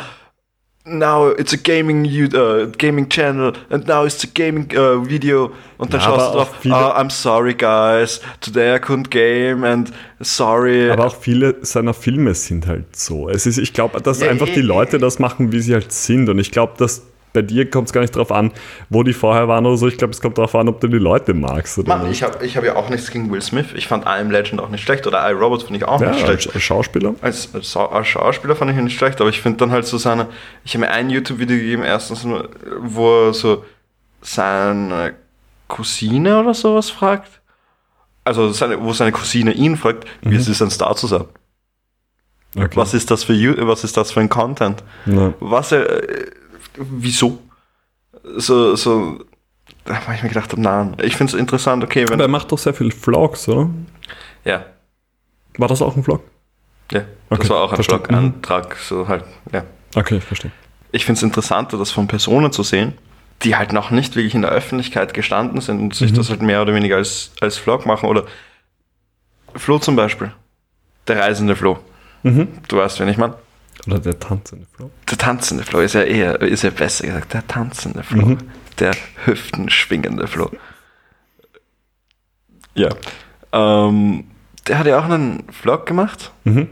now it's a gaming, you- uh, gaming channel and now it's a gaming uh, video. Und dann Ja, schaust aber du auch drauf, viele- ah, I'm sorry guys, today I couldn't game and sorry. Aber auch viele seiner Filme sind halt so. Es ist, ich glaube, dass Ja, einfach die eh. Leute das machen, wie sie halt sind. Und ich glaube, dass bei dir kommt es gar nicht drauf an, wo die vorher waren oder so. Ich glaube, es kommt darauf an, ob du die Leute magst oder Mann, nicht. ich habe ich hab ja auch nichts gegen Will Smith. Ich fand I Am Legend auch nicht schlecht oder I, Robot finde ich auch ja, nicht schlecht. als, Schauspieler. Als, als, Schauspieler fand ich ihn nicht schlecht, aber ich finde dann halt so seine. Ich habe mir ein YouTube-Video gegeben, erstens, wo er so seine Cousine oder sowas fragt. Also, seine, wo seine Cousine ihn fragt, wie es ist, ein Star zu sein. Okay. Was ist das für was ist das für ein Content? Ja. Was er. Wieso? So, so. Da habe ich mir gedacht, nein. Ich finde es interessant, okay, wenn. Aber er macht doch sehr viele Vlogs, oder? ja, War das auch ein Vlog? ja. Das Okay, war auch ein verstanden. Blog-Antrag, so halt, ja. Okay, ich verstehe. ich finde es interessanter, das von Personen zu sehen, die halt noch nicht wirklich in der Öffentlichkeit gestanden sind und sich das halt mehr oder weniger als, als Vlog machen. Oder Flo zum Beispiel. Der reisende Flo. Du weißt, wen ich meine. Oder der tanzende Vlog. Der tanzende Flo ist ja eher, ist ja besser gesagt. Der tanzende Flo. Der hüftenschwingende Flo. Ja. Ähm, der hat ja auch einen Vlog gemacht.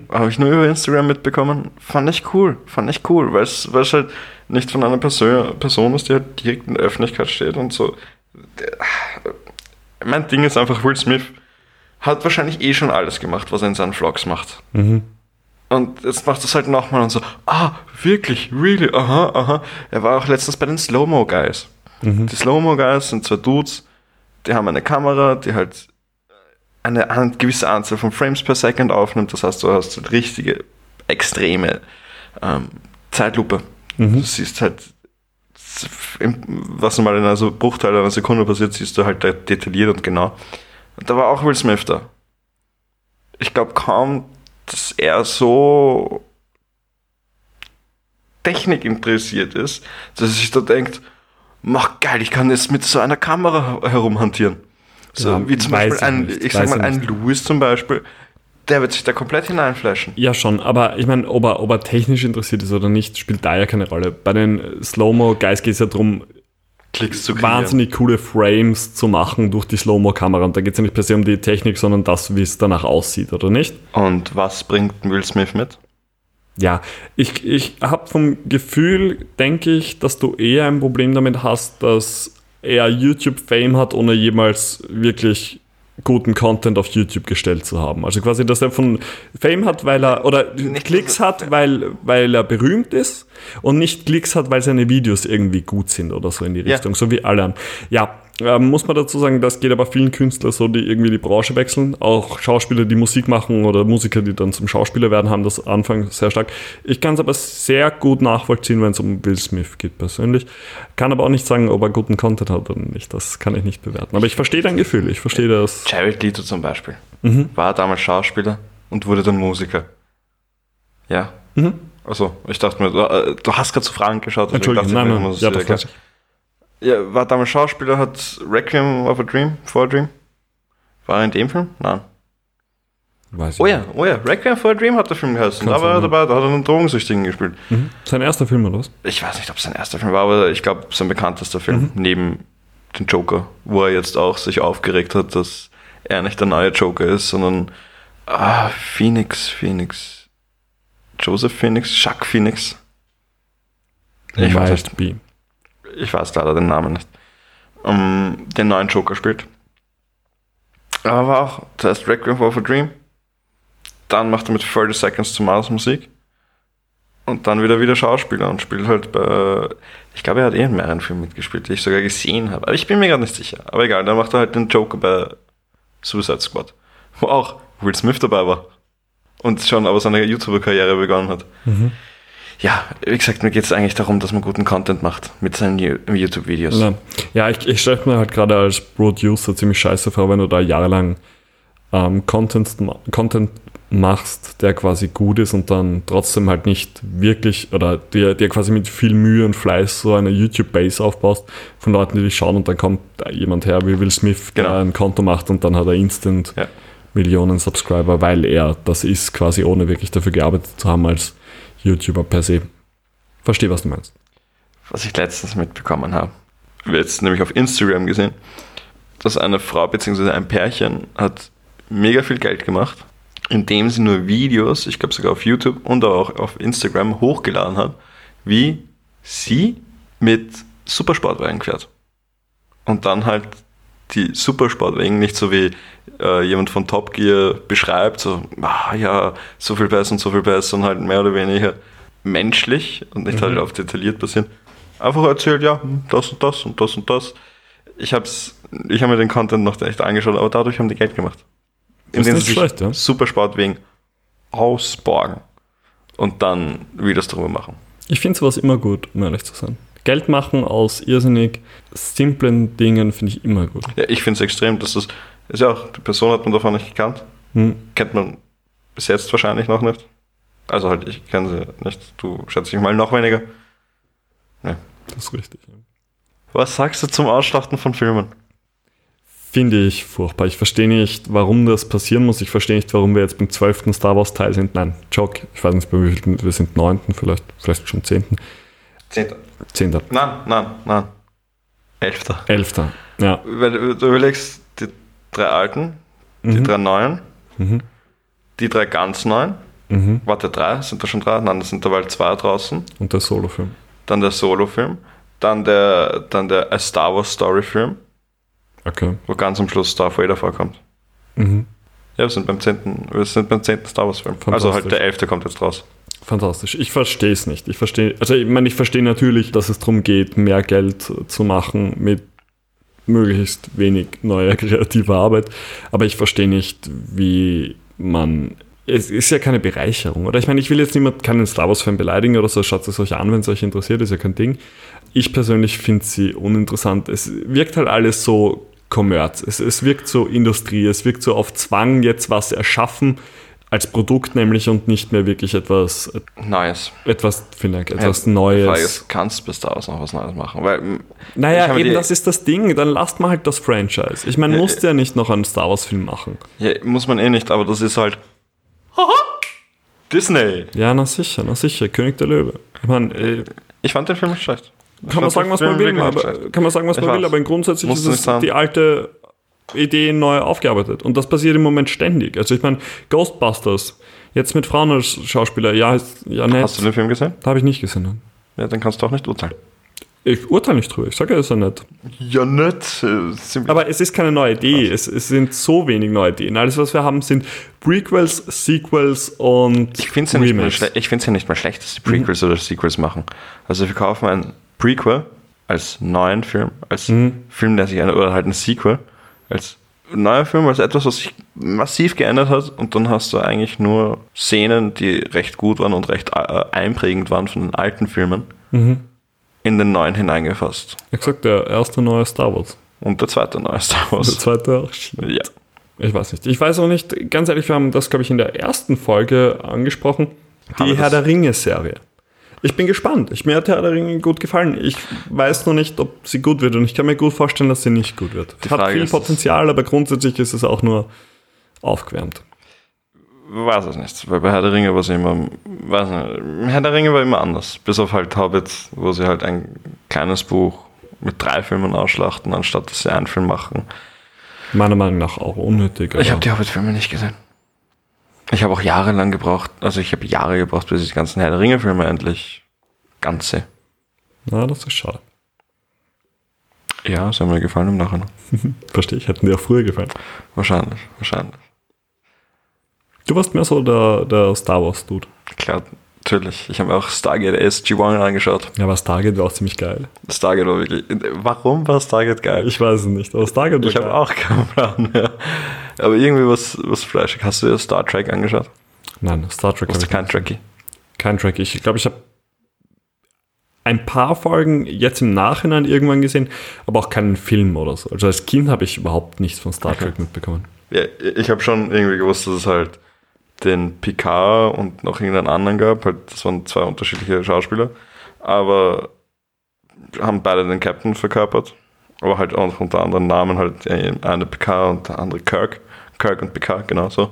Habe ich nur über Instagram mitbekommen. Fand ich cool. Fand ich cool, weil es halt nicht von einer Person, Person ist, die halt direkt in der Öffentlichkeit steht und so. Mein Ding ist einfach, Will Smith hat wahrscheinlich eh schon alles gemacht, was er in seinen Vlogs macht. Und jetzt macht es halt nochmal und so, ah, wirklich, really, aha, aha. Er war auch letztens bei den Slow-Mo Guys. Die Slow-Mo Guys sind zwei Dudes, die haben eine Kamera, die halt eine, eine gewisse Anzahl von Frames per Second aufnimmt. Das heißt, du hast halt richtige, extreme ähm, Zeitlupe. Du siehst halt, was normal in einer so Bruchteil einer Sekunde passiert, siehst du halt detailliert und genau. Und da war auch Will Smith da. Ich glaube kaum, dass er so Technik interessiert ist, dass er sich da denkt, mach geil, ich kann jetzt mit so einer Kamera herumhantieren. So, Ja, wie zum Beispiel ein, nicht, ich sag mal, ein. Louis zum Beispiel, der wird sich da komplett hineinflashen. Ja, schon, aber ich meine, ob er, ob er technisch interessiert ist oder nicht, spielt da ja keine Rolle. Bei den Slow-Mo-Guys geht es ja darum, Klicks zu kreieren. wahnsinnig coole Frames zu machen durch die Slow-Mo-Kamera. Und da geht es ja nicht per se um die Technik, sondern das, wie es danach aussieht, oder nicht? Und was bringt Will Smith mit? Ja, ich, ich habe vom Gefühl, denke ich, dass du eher ein Problem damit hast, dass er YouTube-Fame hat, ohne jemals wirklich guten Content auf YouTube gestellt zu haben. Also quasi, dass er von Fame hat, weil er, oder Nicht, Klicks hat, weil, weil er berühmt ist und nicht Klicks hat, weil seine Videos irgendwie gut sind oder so in die Ja. Richtung, so wie alle. anderen. Ja, ähm, muss man dazu sagen, das geht aber vielen Künstlern so, die irgendwie die Branche wechseln. Auch Schauspieler, die Musik machen oder Musiker, die dann zum Schauspieler werden, haben das Anfang sehr stark. Ich kann es aber sehr gut nachvollziehen, wenn es um Will Smith geht persönlich. Kann aber auch nicht sagen, ob er guten Content hat oder nicht. Das kann ich nicht bewerten. Aber ich verstehe dein Gefühl. Ich verstehe das. Jared Leto zum Beispiel. Mhm. War damals Schauspieler und wurde dann Musiker. Ja. Mhm. Also, ich dachte mir, du, äh, hast gerade zu Fragen geschaut. Entschuldigung, nein, nein. muss Ja, es das. Ja, war damals Schauspieler, hat Requiem of a Dream, for a Dream. War er in dem Film? Nein. Weiß ich Oh nicht. ja, oh ja, Requiem for a Dream hat der Film geheißen. Da war er dabei, da hat er einen Drogensüchtigen gespielt. Mhm. Sein erster Film oder was? Ich weiß nicht, ob es sein erster Film war, aber ich glaube, sein bekanntester Film neben den Joker, wo er jetzt auch sich aufgeregt hat, dass er nicht der neue Joker ist, sondern ah, Phoenix, Phoenix. Joseph Phoenix, Chuck Phoenix. Ich weiß nicht. Might be. Ich weiß leider den Namen nicht. Ähm, den neuen Joker spielt. Aber war auch zuerst Requiem for a Dream. Dann macht er mit 30 Seconds to Mars Musik. Und dann wieder wieder Schauspieler und spielt halt bei. Ich glaube, er hat eh in mehreren Filmen mitgespielt, die ich sogar gesehen habe. Aber ich bin mir gerade nicht sicher. Aber egal, dann macht er halt den Joker bei Suicide Squad. Wo auch Will Smith dabei war. Und schon aber seine YouTuber-Karriere begonnen hat. Ja, wie gesagt, mir geht es eigentlich darum, dass man guten Content macht mit seinen YouTube-Videos. Na, ja, ich, ich stelle mir halt gerade als Producer ziemlich scheiße vor, wenn du da jahrelang ähm, Content, Content machst, der quasi gut ist und dann trotzdem halt nicht wirklich oder dir, dir quasi mit viel Mühe und Fleiß so eine YouTube-Base aufbaust von Leuten, die dich schauen und dann kommt jemand her wie Will Smith, der Genau. ein Konto macht und dann hat er instant Ja. Millionen Subscriber, weil er das ist, quasi ohne wirklich dafür gearbeitet zu haben als YouTuber per se. Verstehe, was du meinst. was ich letztens mitbekommen habe. Jetzt nämlich auf Instagram gesehen, dass eine Frau bzw. ein Pärchen hat mega viel Geld gemacht, indem sie nur Videos, ich glaube sogar auf YouTube und auch auf Instagram hochgeladen hat, wie sie mit Supersportwagen fährt. Und dann halt die Supersportwagen nicht so wie äh, jemand von Top Gear beschreibt, so, ah, ja, so viel besser und so viel besser und halt mehr oder weniger menschlich und nicht halt auf detailliert basieren. Einfach erzählt, ja, das und das und das und das. Ich hab's, ich habe mir den Content noch echt angeschaut, aber dadurch haben die Geld gemacht. Indem sie sich schlecht, ja. Supersportwagen ausborgen und dann Videos darüber machen. Ich finde sowas immer gut, um ehrlich zu sein. Geld machen aus irrsinnig simplen Dingen finde ich immer gut. Ja, ich finde es extrem, dass das, ist ja auch, die Person hat man davon nicht gekannt. Hm. Kennt man bis jetzt wahrscheinlich noch nicht. Also halt, ich kenne sie nicht. Du schätze ich mal noch weniger. Das ist richtig. Was sagst du zum Ausschlachten von Filmen? Finde ich furchtbar. Ich verstehe nicht, warum das passieren muss. Ich verstehe nicht, warum wir jetzt beim 12. Star Wars Teil sind. Nein, Joke. Ich weiß nicht, bei wie vielen wir sind. 9. vielleicht, vielleicht schon 10. Zehnter. 10. Nein, nein, nein. Elfter. 11. Ja. Weil du überlegst, die drei alten, die Mhm. drei neuen, Mhm. die drei ganz neuen. Mhm. Warte, drei? Sind da schon drei? Nein, das sind dabei zwei draußen. Und der Solo-Film. Dann der Solo-Film. Dann der, dann der A Star Wars Story-Film, Okay. wo ganz am Schluss Darth Vader vorkommt. Mhm. Ja, wir sind beim zehnten, wir sind beim zehnten Star Wars Film. Also halt der elfte kommt jetzt raus. Fantastisch. Ich verstehe es nicht. Ich verstehe, also ich meine, ich verstehe natürlich, dass es darum geht, mehr Geld zu machen mit möglichst wenig neuer kreativer Arbeit. Aber ich verstehe nicht, wie man. Es ist ja keine Bereicherung, oder? Ich meine, ich will jetzt niemand keinen Star Wars-Fan beleidigen oder so. Schaut es euch an, wenn es euch interessiert, ist ja kein Ding. Ich persönlich finde sie uninteressant. Es wirkt halt alles so Kommerz. Es, es wirkt so Industrie. Es wirkt so auf Zwang jetzt was erschaffen als Produkt nämlich und nicht mehr wirklich etwas, Neues. etwas, vielen Dank, etwas Frage Neues. ist, kannst du bis da aus noch was Neues machen? Weil, m, ich Naja, eben das ist das Ding, dann lasst mal halt das Franchise. Ich meine, Ja, musst ja nicht noch einen Star Wars Film machen. ja, muss man eh nicht, aber das ist halt. Disney. Ja, na sicher, na sicher, König der Löwe. Ich meine, äh, Ich fand den Film nicht schlecht. Kann man sagen, was man will, aber, kann man sagen, was Ich man will, aber grundsätzlich Musst ist es die alte Idee neu aufgearbeitet. Und das passiert im Moment ständig. Also ich meine, Ghostbusters, jetzt mit Frauen als Schauspieler, ja, ist ja nett. Hast du den Film gesehen? Da habe ich nicht gesehen. Ja, dann kannst du auch nicht urteilen. Ich urteile nicht drüber, ich sage ja, ist ja nett. Ja, nicht. äh, Aber es ist keine neue Idee. Es, es sind so wenig neue Ideen. Alles, was wir haben, sind Prequels, Sequels und Ich finde es ja, nicht mehr ich ja nicht mehr schlecht, dass die Prequels oder Sequels machen. Also wir kaufen ein Prequel als neuen Film, als Film, der sich ändert, oder halt ein Sequel, als neuer Film, als etwas, was sich massiv geändert hat und dann hast du eigentlich nur Szenen, die recht gut waren und recht äh, einprägend waren von den alten Filmen, in den neuen hineingefasst. Ich gesagt, der erste neue Star Wars. Und der zweite neue Star Der Wars. zweite auch. Shit. Ja. Ich weiß nicht. Ich weiß auch nicht, ganz ehrlich, wir haben das, glaube ich, in der ersten Folge angesprochen. Die Herr der Ringe-Serie. Ich bin gespannt. Ich, mir hat Herr der Ringe gut gefallen. Ich weiß noch nicht, ob sie gut wird und ich kann mir gut vorstellen, dass sie nicht gut wird. Die hat Frage viel Potenzial, aber grundsätzlich ist es auch nur aufgewärmt. Weiß es nicht, weil bei Herr der Ringe war es immer, weiß nicht, Herr der Ringe war immer anders. Bis auf halt Hobbit, wo sie halt ein kleines Buch mit drei Filmen ausschlachten, anstatt dass sie einen Film machen. Meiner Meinung nach auch unnötig. Ich habe die Hobbit-Filme nicht gesehen. Ich habe auch jahrelang gebraucht, also ich habe Jahre gebraucht, bis ich die ganzen Herr der Ringe-Filme endlich ganz sehe. Na, das ist schade. Ja, es hat mir gefallen im Nachhinein. Verstehe ich. Hätten dir auch früher gefallen. Wahrscheinlich, wahrscheinlich. Du warst mehr so der, der Star Wars-Dude. Klar, natürlich. Ich habe mir auch Stargate SG-1 angeschaut. Ja, aber Stargate war auch ziemlich geil. Stargate war wirklich. Warum war Stargate geil? Ich weiß es nicht, aber Stargate war Ich habe auch keinen Plan mehr. Aber irgendwie was, was fleischig. Hast du dir Star Trek angeschaut? Nein, Star Trek du ich kein Trekkie? kein Track. Ich glaube, ich habe ein paar Folgen jetzt im Nachhinein irgendwann gesehen, aber auch keinen Film oder so. Also als Kind habe ich überhaupt nichts von Star Okay. Trek mitbekommen. Ja, ich habe schon irgendwie gewusst, dass es halt den Picard und noch irgendeinen anderen gab. Halt, das waren zwei unterschiedliche Schauspieler. Aber haben beide den Captain verkörpert. Aber halt auch unter anderen Namen halt äh, eine Picard und der andere Kirk. Kirk und Picard, genau so.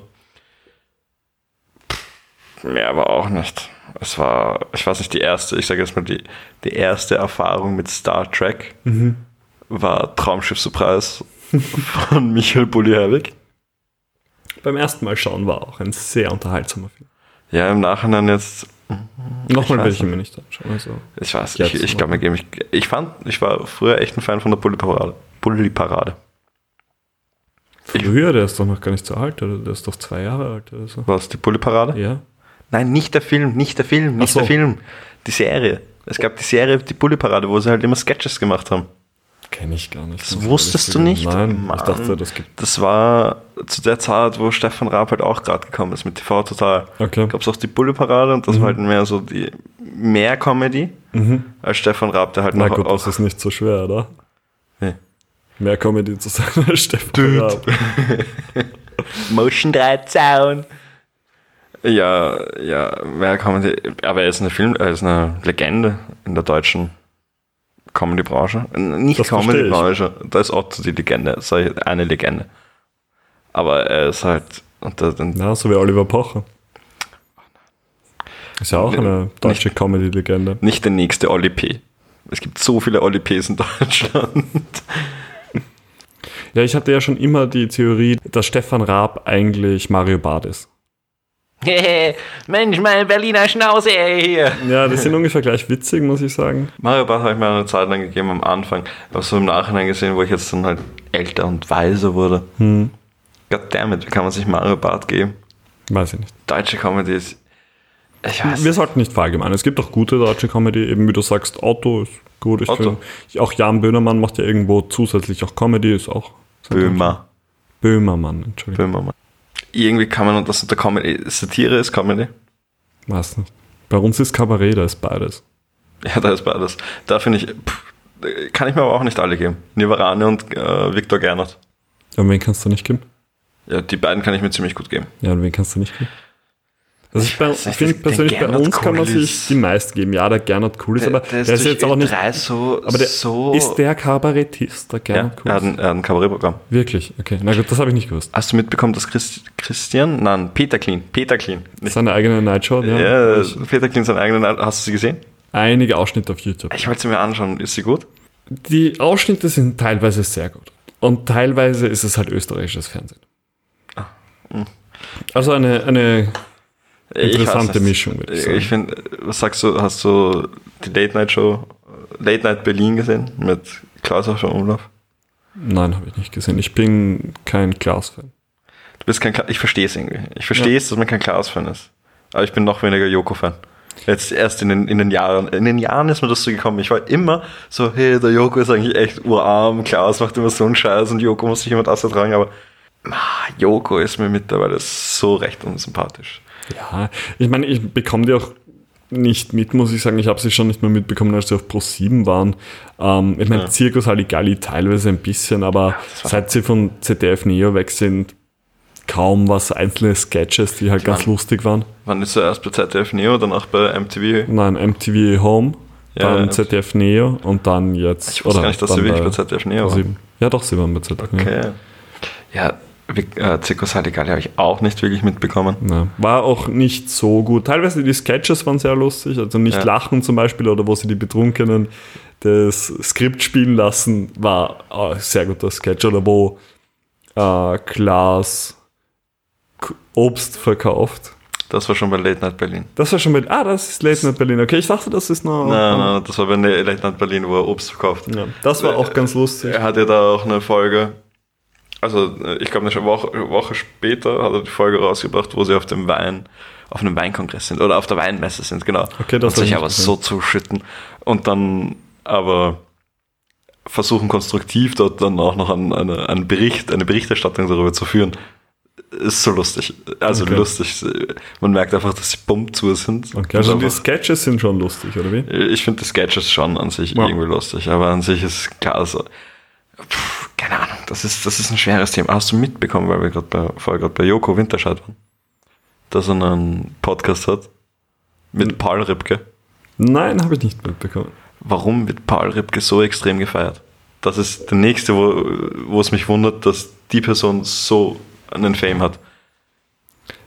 Mehr aber auch nicht. Es war, ich weiß nicht, die erste, ich sage jetzt mal, die, die erste Erfahrung mit Star Trek war Traumschiff Surprise von Michael Bulli-Herbig. Beim ersten Mal schauen war auch ein sehr unterhaltsamer Film. Ja, im Nachhinein jetzt, Nochmal weiß will ich ihn mir nicht anschauen. Also, ich weiß, ich, ich glaube, mir geben ich, ich fand, ich war früher echt ein Fan von der Bulli-Parade. Früher, der ist doch noch gar nicht so alt, oder? Der ist doch zwei Jahre alt oder so. Was, die Bulli-Parade? Ja. Nein, nicht der Film, nicht der Film, nicht so. der Film. Die Serie. Es gab die Serie, die Bulli-Parade, wo sie halt immer Sketches gemacht haben. Kenne ich gar nicht. Das ich wusstest du nicht? Nein, Mann. ich dachte, das gibt. Das war zu der Zeit, wo Stefan Raab halt auch gerade gekommen ist mit TV Total. Okay. Gab es auch die Bulli-Parade und das war halt mehr so die mehr Comedy als Stefan Raab, der halt Na noch gut, auch. das ist nicht so schwer, oder? Nee. Mehr Comedy zu sagen als Stefan Raab. Motion 13. Ja, ja, mehr Comedy. Aber er ist eine Film, er ist eine Legende in der deutschen Comedy-Branche. Nicht Das verstehe ich. Comedy-Branche. Da ist Otto die Legende, ich, eine Legende. Aber er ist halt Ja, so wie Oliver Pocher. Ist ja auch eine deutsche Comedy-Legende. nicht der nächste Oli P. Es gibt so viele Oli Ps in Deutschland. Ja, ich hatte ja schon immer die Theorie, dass Stefan Raab eigentlich Mario Barth ist. Mensch, meine Berliner Schnauze, ey, hier. Ja, die sind ungefähr gleich witzig, muss ich sagen. Mario Barth habe ich mir eine Zeit lang gegeben am Anfang, aber so im Nachhinein gesehen, wo ich jetzt dann halt älter und weiser wurde. Hm. Goddammit, wie kann man sich Mario Barth geben? Weiß ich nicht. Deutsche Comedy ist. Ich weiß Wir sollten nicht verallgemeinern. Es gibt auch gute deutsche Comedy, eben wie du sagst, Otto ist gut. Ich Otto. finde, auch Jan Böhmermann macht ja irgendwo zusätzlich auch Comedy, ist auch. Böhmer. Böhmermann, Entschuldigung. Böhmermann. Irgendwie kann man das unter Comedy. Satire ist Comedy. Weiß nicht. Bei uns ist Kabarett, da ist beides. Ja, da ist beides. Da finde ich. Pff, kann ich mir aber auch nicht alle geben. Nivarane und äh, Viktor Gernot. Ja, und wen kannst du nicht geben? Ja, die beiden kann ich mir ziemlich gut geben. Ja, und wen kannst du nicht geben? Also ich, bei- weiß ich nicht, finde der persönlich, bei uns kann man cool sich ist. die meisten geben. Ja, der Gernot cool ist, aber der, ist, durch jetzt auch nicht. Ö3 so. Aber der so ist der Kabarettist, der ja, Gernot er cool hat ein, er hat ein Kabarettprogramm. Wirklich? Okay, na gut, das habe ich nicht gewusst. Hast du mitbekommen, dass Christ, Christian? Nein, Peter Clean. Peter Clean. Seine eigene Nightshow, ja. ja, Peter Clean seinen eigenen. Hast du sie gesehen? Einige Ausschnitte auf YouTube. Ich wollte sie mir anschauen. Ist sie gut? Die Ausschnitte sind teilweise sehr gut. Und teilweise ist es halt österreichisches Fernsehen. Also eine, eine Ich Interessante. Mischung, ich. Ich finde, was sagst du, hast du die Late Night Show, Late Night Berlin gesehen mit Klaus und Umlauf? Nein, habe ich nicht gesehen. Ich bin kein Klaus-Fan. Du bist kein Kla ich verstehe es irgendwie. Ich verstehe es, dass man kein Klaus-Fan ist. Aber ich bin noch weniger Joko-Fan. Jetzt erst in den, in den Jahren. In den Jahren ist mir das so gekommen. Ich war immer so, hey, der Joko ist eigentlich echt urarm, Klaus macht immer so einen Scheiß und Joko muss sich immer das ertragen, aber ah, Joko ist mir mittlerweile so recht unsympathisch. Ja, ich meine, ich bekomme die auch nicht mit, muss ich sagen. Ich habe sie schon nicht mehr mitbekommen, als sie auf Pro 7 waren. Ähm, ich meine, Ja. Zirkus Halligalli teilweise ein bisschen, aber war- seit sie von ZDF Neo weg sind, kaum was einzelne Sketches, die halt ganz waren- lustig waren. Wann ist zuerst bei ZDF Neo, danach bei MTV? Nein, MTV Home, Ja, dann ja. ZDF Neo und dann jetzt. Ich wusste gar nicht, dass sie wirklich bei ZDF Neo waren. 7. Ja, doch, sie waren bei ZDF Neo. Okay. Ja, äh, Zirkus Halligalli habe ich auch nicht wirklich mitbekommen. Ja, war auch nicht so gut. Teilweise die Sketches waren sehr lustig, also nicht Ja. lachen zum Beispiel oder wo sie die Betrunkenen das Skript spielen lassen, war ein sehr guter Sketch. Oder wo äh, Klaas Obst verkauft. Das war schon bei Late Night Berlin. Das war schon mit, ah, das ist Late Night Berlin. Okay, ich dachte, das ist noch. Nein, nein, das war bei Late Night Berlin, wo er Obst verkauft. Ja, das war auch ganz lustig. Er hat ja da auch eine Folge, also äh, ich glaube eine Woche, Woche später hat er die Folge rausgebracht, wo sie auf dem Wein, auf einem Weinkongress sind oder auf der Weinmesse sind, genau. Okay, das und sich aber so zuschütten und dann aber versuchen konstruktiv dort dann auch noch einen, eine, einen Bericht, eine Berichterstattung darüber zu führen. Ist so lustig. Also Okay. lustig. Man merkt einfach, dass sie bumm zu sind. Okay, also die Sketches sind schon lustig, oder wie? ich finde die Sketches schon an sich Ja. irgendwie lustig, aber an sich ist klar so. Pff, keine Ahnung, das ist, das ist ein schweres Thema. Hast du mitbekommen, weil wir gerade bei, vorher gerade bei Joko Winterscheid waren? dass er einen Podcast hat? Mit Paul Ripke. Nein, habe ich nicht mitbekommen. Warum wird Paul Ripke so extrem gefeiert? Das ist der nächste, wo, wo es mich wundert, dass die Person so einen Fame hat.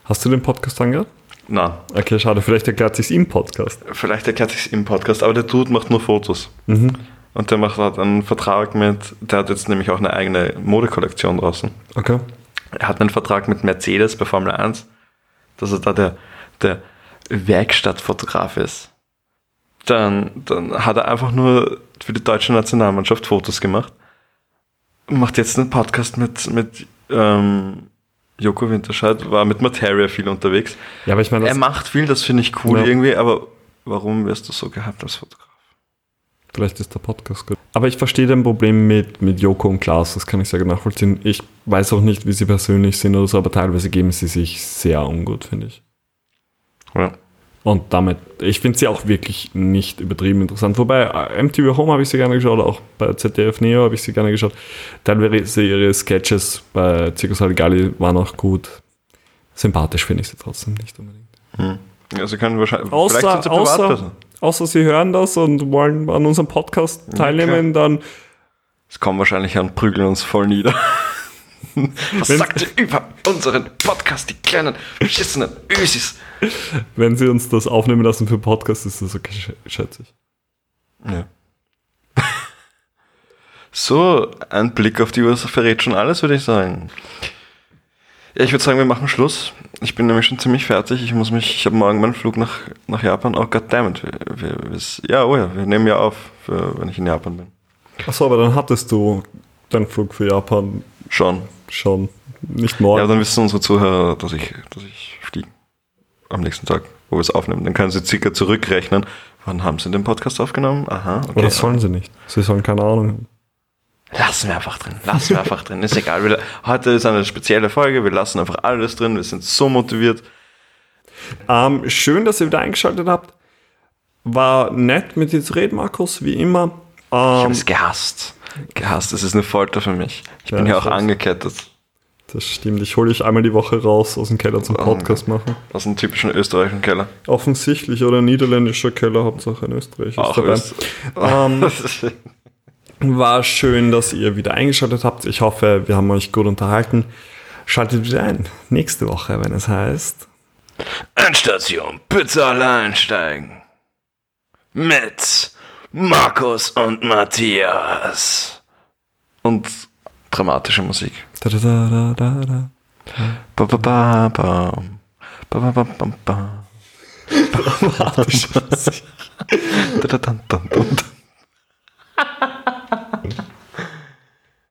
Hast du den Podcast angehört? Nein, Okay, schade. Vielleicht erklärt sich's im Podcast. vielleicht erklärt sich im Podcast, aber der Dude macht nur Fotos. Und der macht hat einen Vertrag mit, der hat jetzt nämlich auch eine eigene Modekollektion draußen. Okay. Er hat einen Vertrag mit Mercedes bei Formel 1, dass er da der, der Werkstattfotograf ist. Dann, dann hat er einfach nur für die deutsche Nationalmannschaft Fotos gemacht. Macht jetzt einen Podcast mit, mit ähm, Joko Winterscheid, war mit Materia viel unterwegs. Ja, aber ich meine, Er macht viel, das finde ich cool Ja. irgendwie, aber warum wirst du so gehabt als Fotograf? Vielleicht ist der Podcast gut. Aber ich verstehe dein Problem mit, mit Joko und Klaas, das kann ich sehr gut nachvollziehen. Ich weiß auch nicht, wie sie persönlich sind oder so, aber teilweise geben sie sich sehr ungut, finde ich. Ja. Und damit, ich finde sie auch wirklich nicht übertrieben interessant. Wobei, äh, MTV Home habe ich sie gerne geschaut, auch bei ZDF Neo habe ich sie gerne geschaut. Teilweise ihre Sketches bei Circus Halligalli waren auch gut. Sympathisch finde ich sie trotzdem nicht unbedingt. Hm. Ja, sie können wahrscheinlich, Außer, vielleicht sind sie außer. Außer sie hören das und wollen an unserem Podcast teilnehmen, dann Es kommen wahrscheinlich an, prügeln uns voll nieder. Was Wenn- sagt ihr über unseren Podcast, die kleinen, beschissenen Ösis? wenn sie uns das aufnehmen lassen für Podcast, ist das okay, sch- schätze ich. Ja. So, ein Blick auf die Uhr verrät schon alles, würde ich sagen. Ja, ich würde sagen, wir machen Schluss. Ich bin nämlich schon ziemlich fertig. Ich muss mich, ich habe morgen meinen Flug nach, nach Japan. Oh goddammit. Wir, wir, wir, ja, oh ja, wir nehmen ja auf, für, wenn ich in Japan bin. Achso, aber dann hattest du deinen Flug für Japan Schon. schon. Nicht Ja, morgen. aber dann wissen unsere Zuhörer, dass ich, dass ich fliege. Am nächsten Tag, wo wir es aufnehmen. Dann können sie circa zurückrechnen. Wann haben sie den Podcast aufgenommen? Aha, okay. Oder sollen sie nicht? Sie sollen keine Ahnung haben. Lassen wir einfach drin. Lassen wir einfach drin. Ist egal. Wir, heute ist eine spezielle Folge. Wir lassen einfach alles drin. Wir sind so motiviert. Ähm, schön, dass ihr wieder eingeschaltet habt. War nett mit dir zu reden, Markus, wie immer. Ich habe Ähm, es gehasst. Gehasst. Es ist eine Folter für mich. Ich bin Ja, ja ich auch angekettet. das stimmt. Ich hole dich einmal die Woche raus aus dem Keller zum Oh, Podcast machen. Aus einem typischen österreichischen Keller. Offensichtlich oder niederländischer Keller, Hauptsache in Österreich ist Auch dabei. Öst Ähm, war schön, dass ihr wieder eingeschaltet habt. Ich hoffe, wir haben euch gut unterhalten. Schaltet wieder ein. Nächste Woche, wenn es heißt. Endstation, bitte alle einsteigen. Mit Markus und Matthias. Und dramatische Musik. Da, da, da, da, da. Ba, ba, ba, bam. Ba, ba, ba, bam, bam. Da, da, dan, dan, dan, dan.